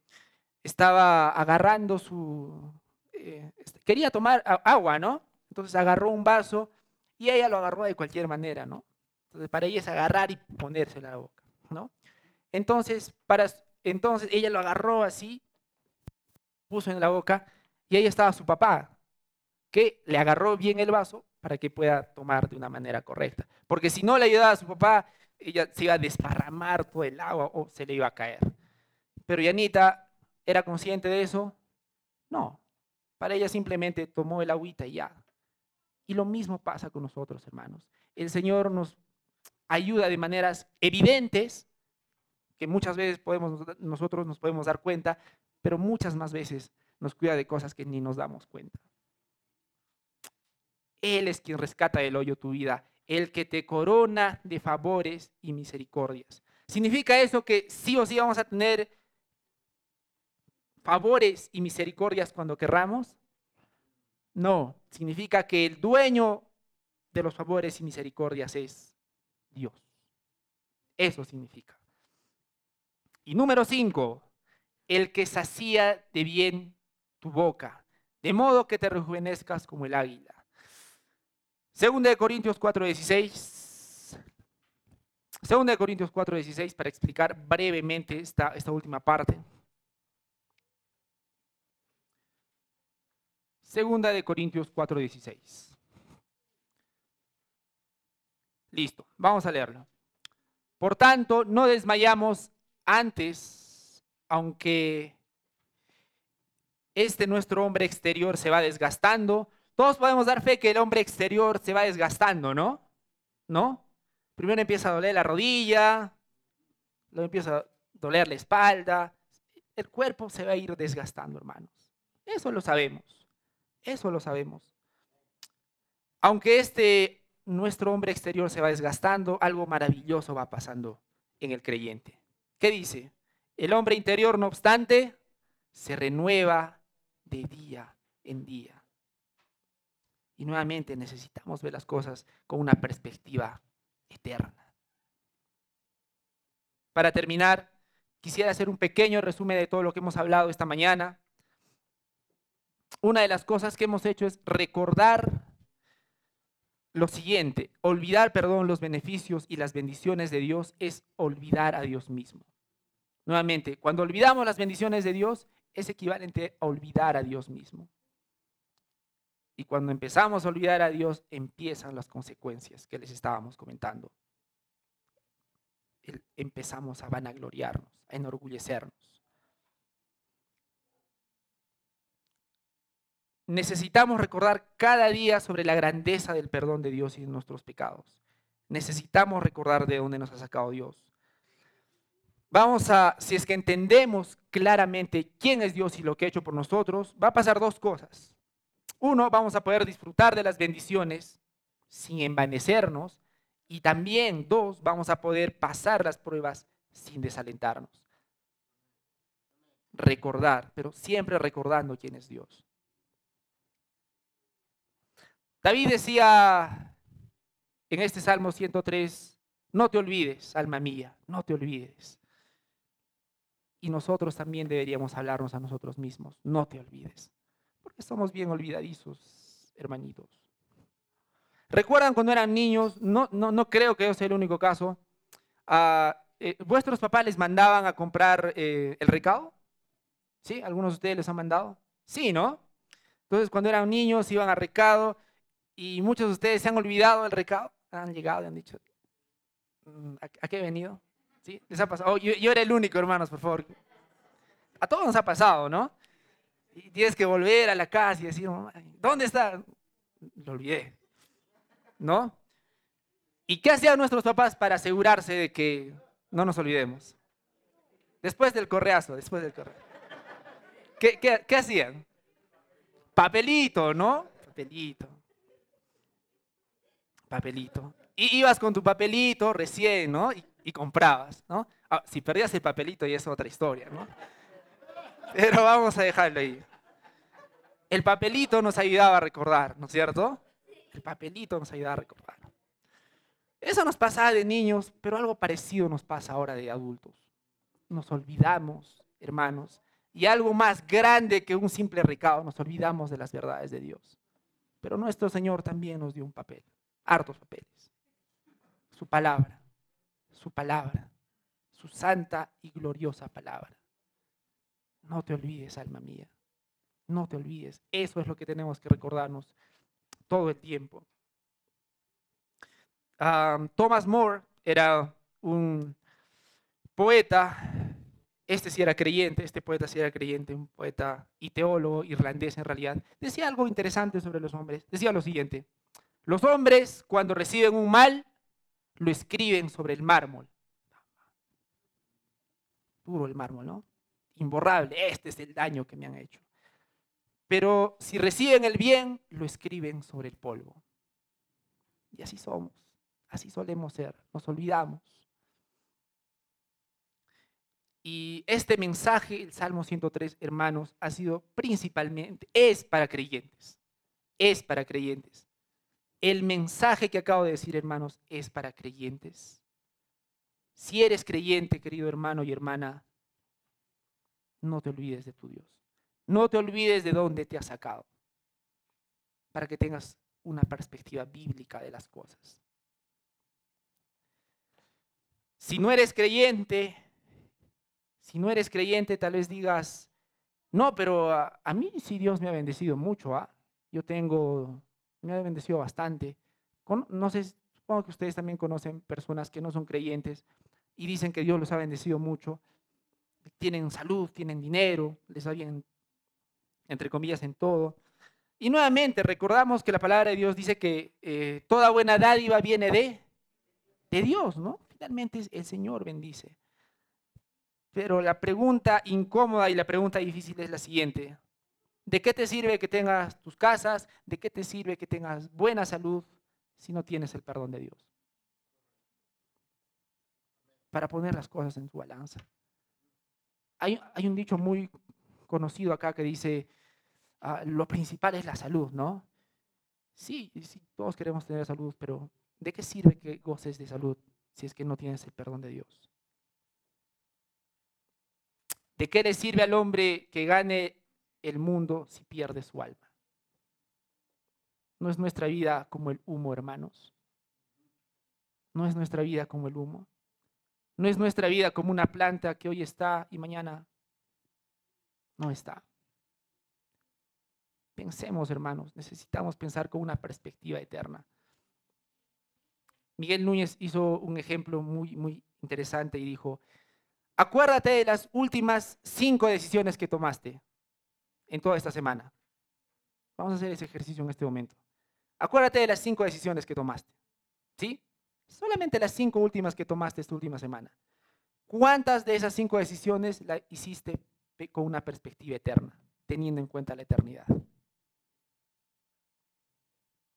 estaba agarrando su, eh, este, quería tomar agua, ¿no? Entonces agarró un vaso y ella lo agarró de cualquier manera, ¿no? Entonces para ella es agarrar y ponerse en la boca, ¿no? Entonces, para, entonces ella lo agarró así, puso en la boca y ahí estaba su papá, que le agarró bien el vaso para que pueda tomar de una manera correcta. Porque si no le ayudaba a su papá, ella se iba a desparramar todo el agua o se le iba a caer. Pero Yanita era consciente de eso. No, para ella simplemente tomó el agüita y ya. Y lo mismo pasa con nosotros, hermanos. El Señor nos ayuda de maneras evidentes, que muchas veces podemos, nosotros nos podemos dar cuenta, pero muchas más veces nos cuida de cosas que ni nos damos cuenta. Él es quien rescata del hoyo tu vida, el que te corona de favores y misericordias. ¿Significa eso que sí o sí vamos a tener favores y misericordias cuando querramos? No, significa que el dueño de los favores y misericordias es Dios. Eso significa. Y número cinco, el que sacía de bien tu boca, de modo que te rejuvenezcas como el águila. Segunda de Corintios 4:16. Segunda de Corintios 4:16 para explicar brevemente esta, esta última parte. Segunda de Corintios 4:16. Listo, vamos a leerlo. Por tanto, no desmayamos antes, aunque este nuestro hombre exterior se va desgastando. Todos podemos dar fe que el hombre exterior se va desgastando, ¿no? ¿No? Primero empieza a doler la rodilla, luego empieza a doler la espalda. El cuerpo se va a ir desgastando, hermanos. Eso lo sabemos. Eso lo sabemos. Aunque este nuestro hombre exterior se va desgastando, algo maravilloso va pasando en el creyente. ¿Qué dice? El hombre interior, no obstante, se renueva de día en día. Y nuevamente necesitamos ver las cosas con una perspectiva eterna. Para terminar, quisiera hacer un pequeño resumen de todo lo que hemos hablado esta mañana. Una de las cosas que hemos hecho es recordar lo siguiente, olvidar, perdón, los beneficios y las bendiciones de Dios es olvidar a Dios mismo. Nuevamente, cuando olvidamos las bendiciones de Dios, es equivalente a olvidar a Dios mismo. Y cuando empezamos a olvidar a Dios, empiezan las consecuencias que les estábamos comentando. Empezamos a vanagloriarnos, a enorgullecernos. Necesitamos recordar cada día sobre la grandeza del perdón de Dios y de nuestros pecados. Necesitamos recordar de dónde nos ha sacado Dios. Vamos a, si es que entendemos claramente quién es Dios y lo que ha hecho por nosotros, va a pasar dos cosas. Uno, vamos a poder disfrutar de las bendiciones sin envanecernos. Y también, dos, vamos a poder pasar las pruebas sin desalentarnos. Recordar, pero siempre recordando quién es Dios. David decía en este Salmo 103, no te olvides, alma mía, no te olvides. Y nosotros también deberíamos hablarnos a nosotros mismos, no te olvides, porque somos bien olvidadizos, hermanitos. ¿Recuerdan cuando eran niños? No, no, no creo que yo sea el único caso. Ah, eh, ¿Vuestros papás les mandaban a comprar eh, el recado? ¿Sí? ¿Algunos de ustedes les han mandado? Sí, ¿no? Entonces, cuando eran niños, iban a recado y muchos de ustedes se han olvidado del recado, han llegado y han dicho, mm, ¿a, qué he venido? ¿Sí? ¿Les ha pasado? Oh, yo, era el único, hermanos, por favor. A todos nos ha pasado, ¿no? Y tienes que volver a la casa y decir, ¿dónde está? Lo olvidé, ¿no? ¿Y qué hacían nuestros papás para asegurarse de que no nos olvidemos? Después del correazo, después del correazo. ¿Qué, hacían? Papelito, ¿no? Papelito papelito. Y ibas con tu papelito recién, ¿no? Y, comprabas, ¿no? Ah, si perdías el papelito ya es otra historia, ¿no? Pero vamos a dejarlo ahí. El papelito nos ayudaba a recordar, ¿no es cierto? El papelito nos ayudaba a recordar. Eso nos pasaba de niños, pero algo parecido nos pasa ahora de adultos. Nos olvidamos, hermanos, y algo más grande que un simple recado, nos olvidamos de las verdades de Dios. Pero nuestro Señor también nos dio un papel hartos papeles. Su palabra, su palabra, su santa y gloriosa palabra. No te olvides, alma mía. No te olvides. Eso es lo que tenemos que recordarnos todo el tiempo. Thomas More era un poeta, este sí era creyente, este poeta sí era creyente, un poeta y teólogo irlandés en realidad. Decía algo interesante sobre los hombres. Decía lo siguiente, los hombres, cuando reciben un mal, lo escriben sobre el mármol. Duro el mármol, ¿no? Imborrable, este es el daño que me han hecho. Pero si reciben el bien, lo escriben sobre el polvo. Y así somos, así solemos ser, nos olvidamos. Y este mensaje, el Salmo 103, hermanos, ha sido principalmente, es para creyentes, es para creyentes. El mensaje que acabo de decir, hermanos, es para creyentes. Si eres creyente, querido hermano y hermana, no te olvides de tu Dios. No te olvides de dónde te ha sacado, para que tengas una perspectiva bíblica de las cosas. Si no eres creyente, si no eres creyente, tal vez digas, no, pero a, mí sí Dios me ha bendecido mucho. ¿ah? Yo tengo me ha bendecido bastante. no sé, supongo que ustedes también conocen personas que no son creyentes y dicen que Dios los ha bendecido mucho. Tienen salud, tienen dinero, les va bien, entre comillas, en todo. Y nuevamente recordamos que la palabra de Dios dice que eh, toda buena dádiva viene de, de Dios, ¿no? Finalmente el Señor bendice. Pero la pregunta incómoda y la pregunta difícil es la siguiente. ¿De qué te sirve que tengas tus casas? ¿De qué te sirve que tengas buena salud si no tienes el perdón de Dios? Para poner las cosas en su balanza. Hay, un dicho muy conocido acá que dice, ah, lo principal es la salud, ¿no? Sí, sí, todos queremos tener salud, pero ¿de qué sirve que goces de salud si es que no tienes el perdón de Dios? ¿De qué le sirve al hombre que gane el mundo si pierde su alma? ¿No es nuestra vida como el humo, hermanos? ¿No es nuestra vida como el humo? ¿No es nuestra vida como una planta que hoy está y mañana no está? Pensemos, hermanos, necesitamos pensar con una perspectiva eterna. Miguel Núñez hizo un ejemplo muy, muy interesante y dijo, acuérdate de las últimas cinco decisiones que tomaste en toda esta semana. Vamos a hacer ese ejercicio en este momento. Acuérdate de las cinco decisiones que tomaste. ¿Sí? Solamente las cinco últimas que tomaste esta última semana. ¿Cuántas de esas cinco decisiones las hiciste con una perspectiva eterna, teniendo en cuenta la eternidad?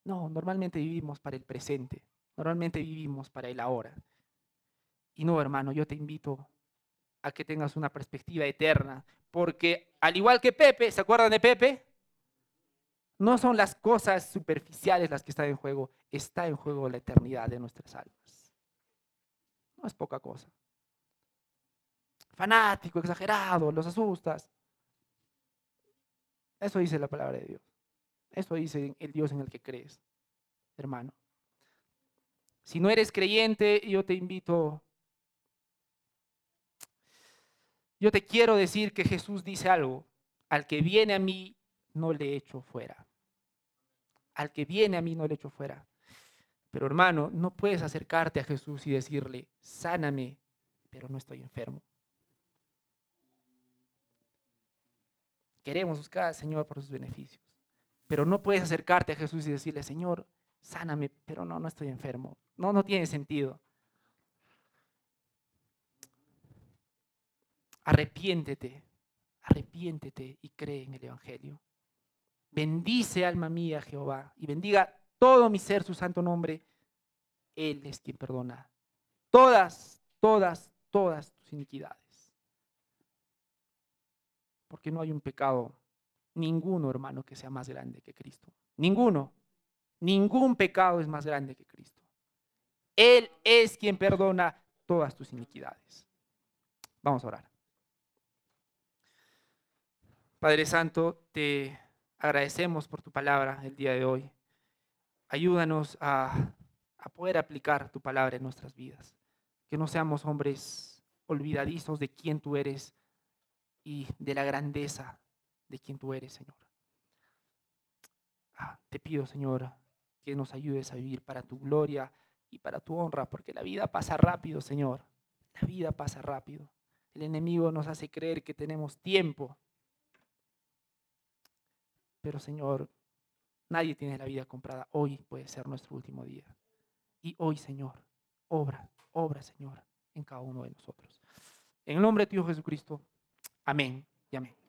No, normalmente vivimos para el presente, normalmente vivimos para el ahora. Y no, hermano, yo te invito a que tengas una perspectiva eterna, porque al igual que Pepe, ¿se acuerdan de Pepe? No son las cosas superficiales las que están en juego, está en juego la eternidad de nuestras almas. No es poca cosa. Fanático, exagerado, los asustas. Eso dice la palabra de Dios. Eso dice el Dios en el que crees, hermano. Si no eres creyente, yo te invito, yo te quiero decir que Jesús dice algo, al que viene a mí no le echo fuera al que viene a mí no le echo fuera. Pero hermano, no puedes acercarte a Jesús y decirle, sáname, pero no estoy enfermo. Queremos buscar al Señor por sus beneficios. Pero no puedes acercarte a Jesús y decirle, Señor, sáname, pero no, no estoy enfermo. No, no tiene sentido. Arrepiéntete, arrepiéntete y cree en el Evangelio. Bendice alma mía Jehová y bendiga todo mi ser su santo nombre. Él es quien perdona todas, todas, todas tus iniquidades. Porque no hay un pecado, ninguno hermano, que sea más grande que Cristo. Ninguno. Ningún pecado es más grande que Cristo. Él es quien perdona todas tus iniquidades. Vamos a orar. Padre Santo, te agradecemos por tu palabra el día de hoy. Ayúdanos a, poder aplicar tu palabra en nuestras vidas. Que no seamos hombres olvidadizos de quién tú eres y de la grandeza de quién tú eres, Señor. Ah, te pido, Señor, que nos ayudes a vivir para tu gloria y para tu honra, porque la vida pasa rápido, Señor. La vida pasa rápido. El enemigo nos hace creer que tenemos tiempo, pero Señor, nadie tiene la vida comprada. Hoy puede ser nuestro último día. Y hoy, Señor, obra, obra, Señor, en cada uno de nosotros. En el nombre de Dios Jesucristo. Amén y amén.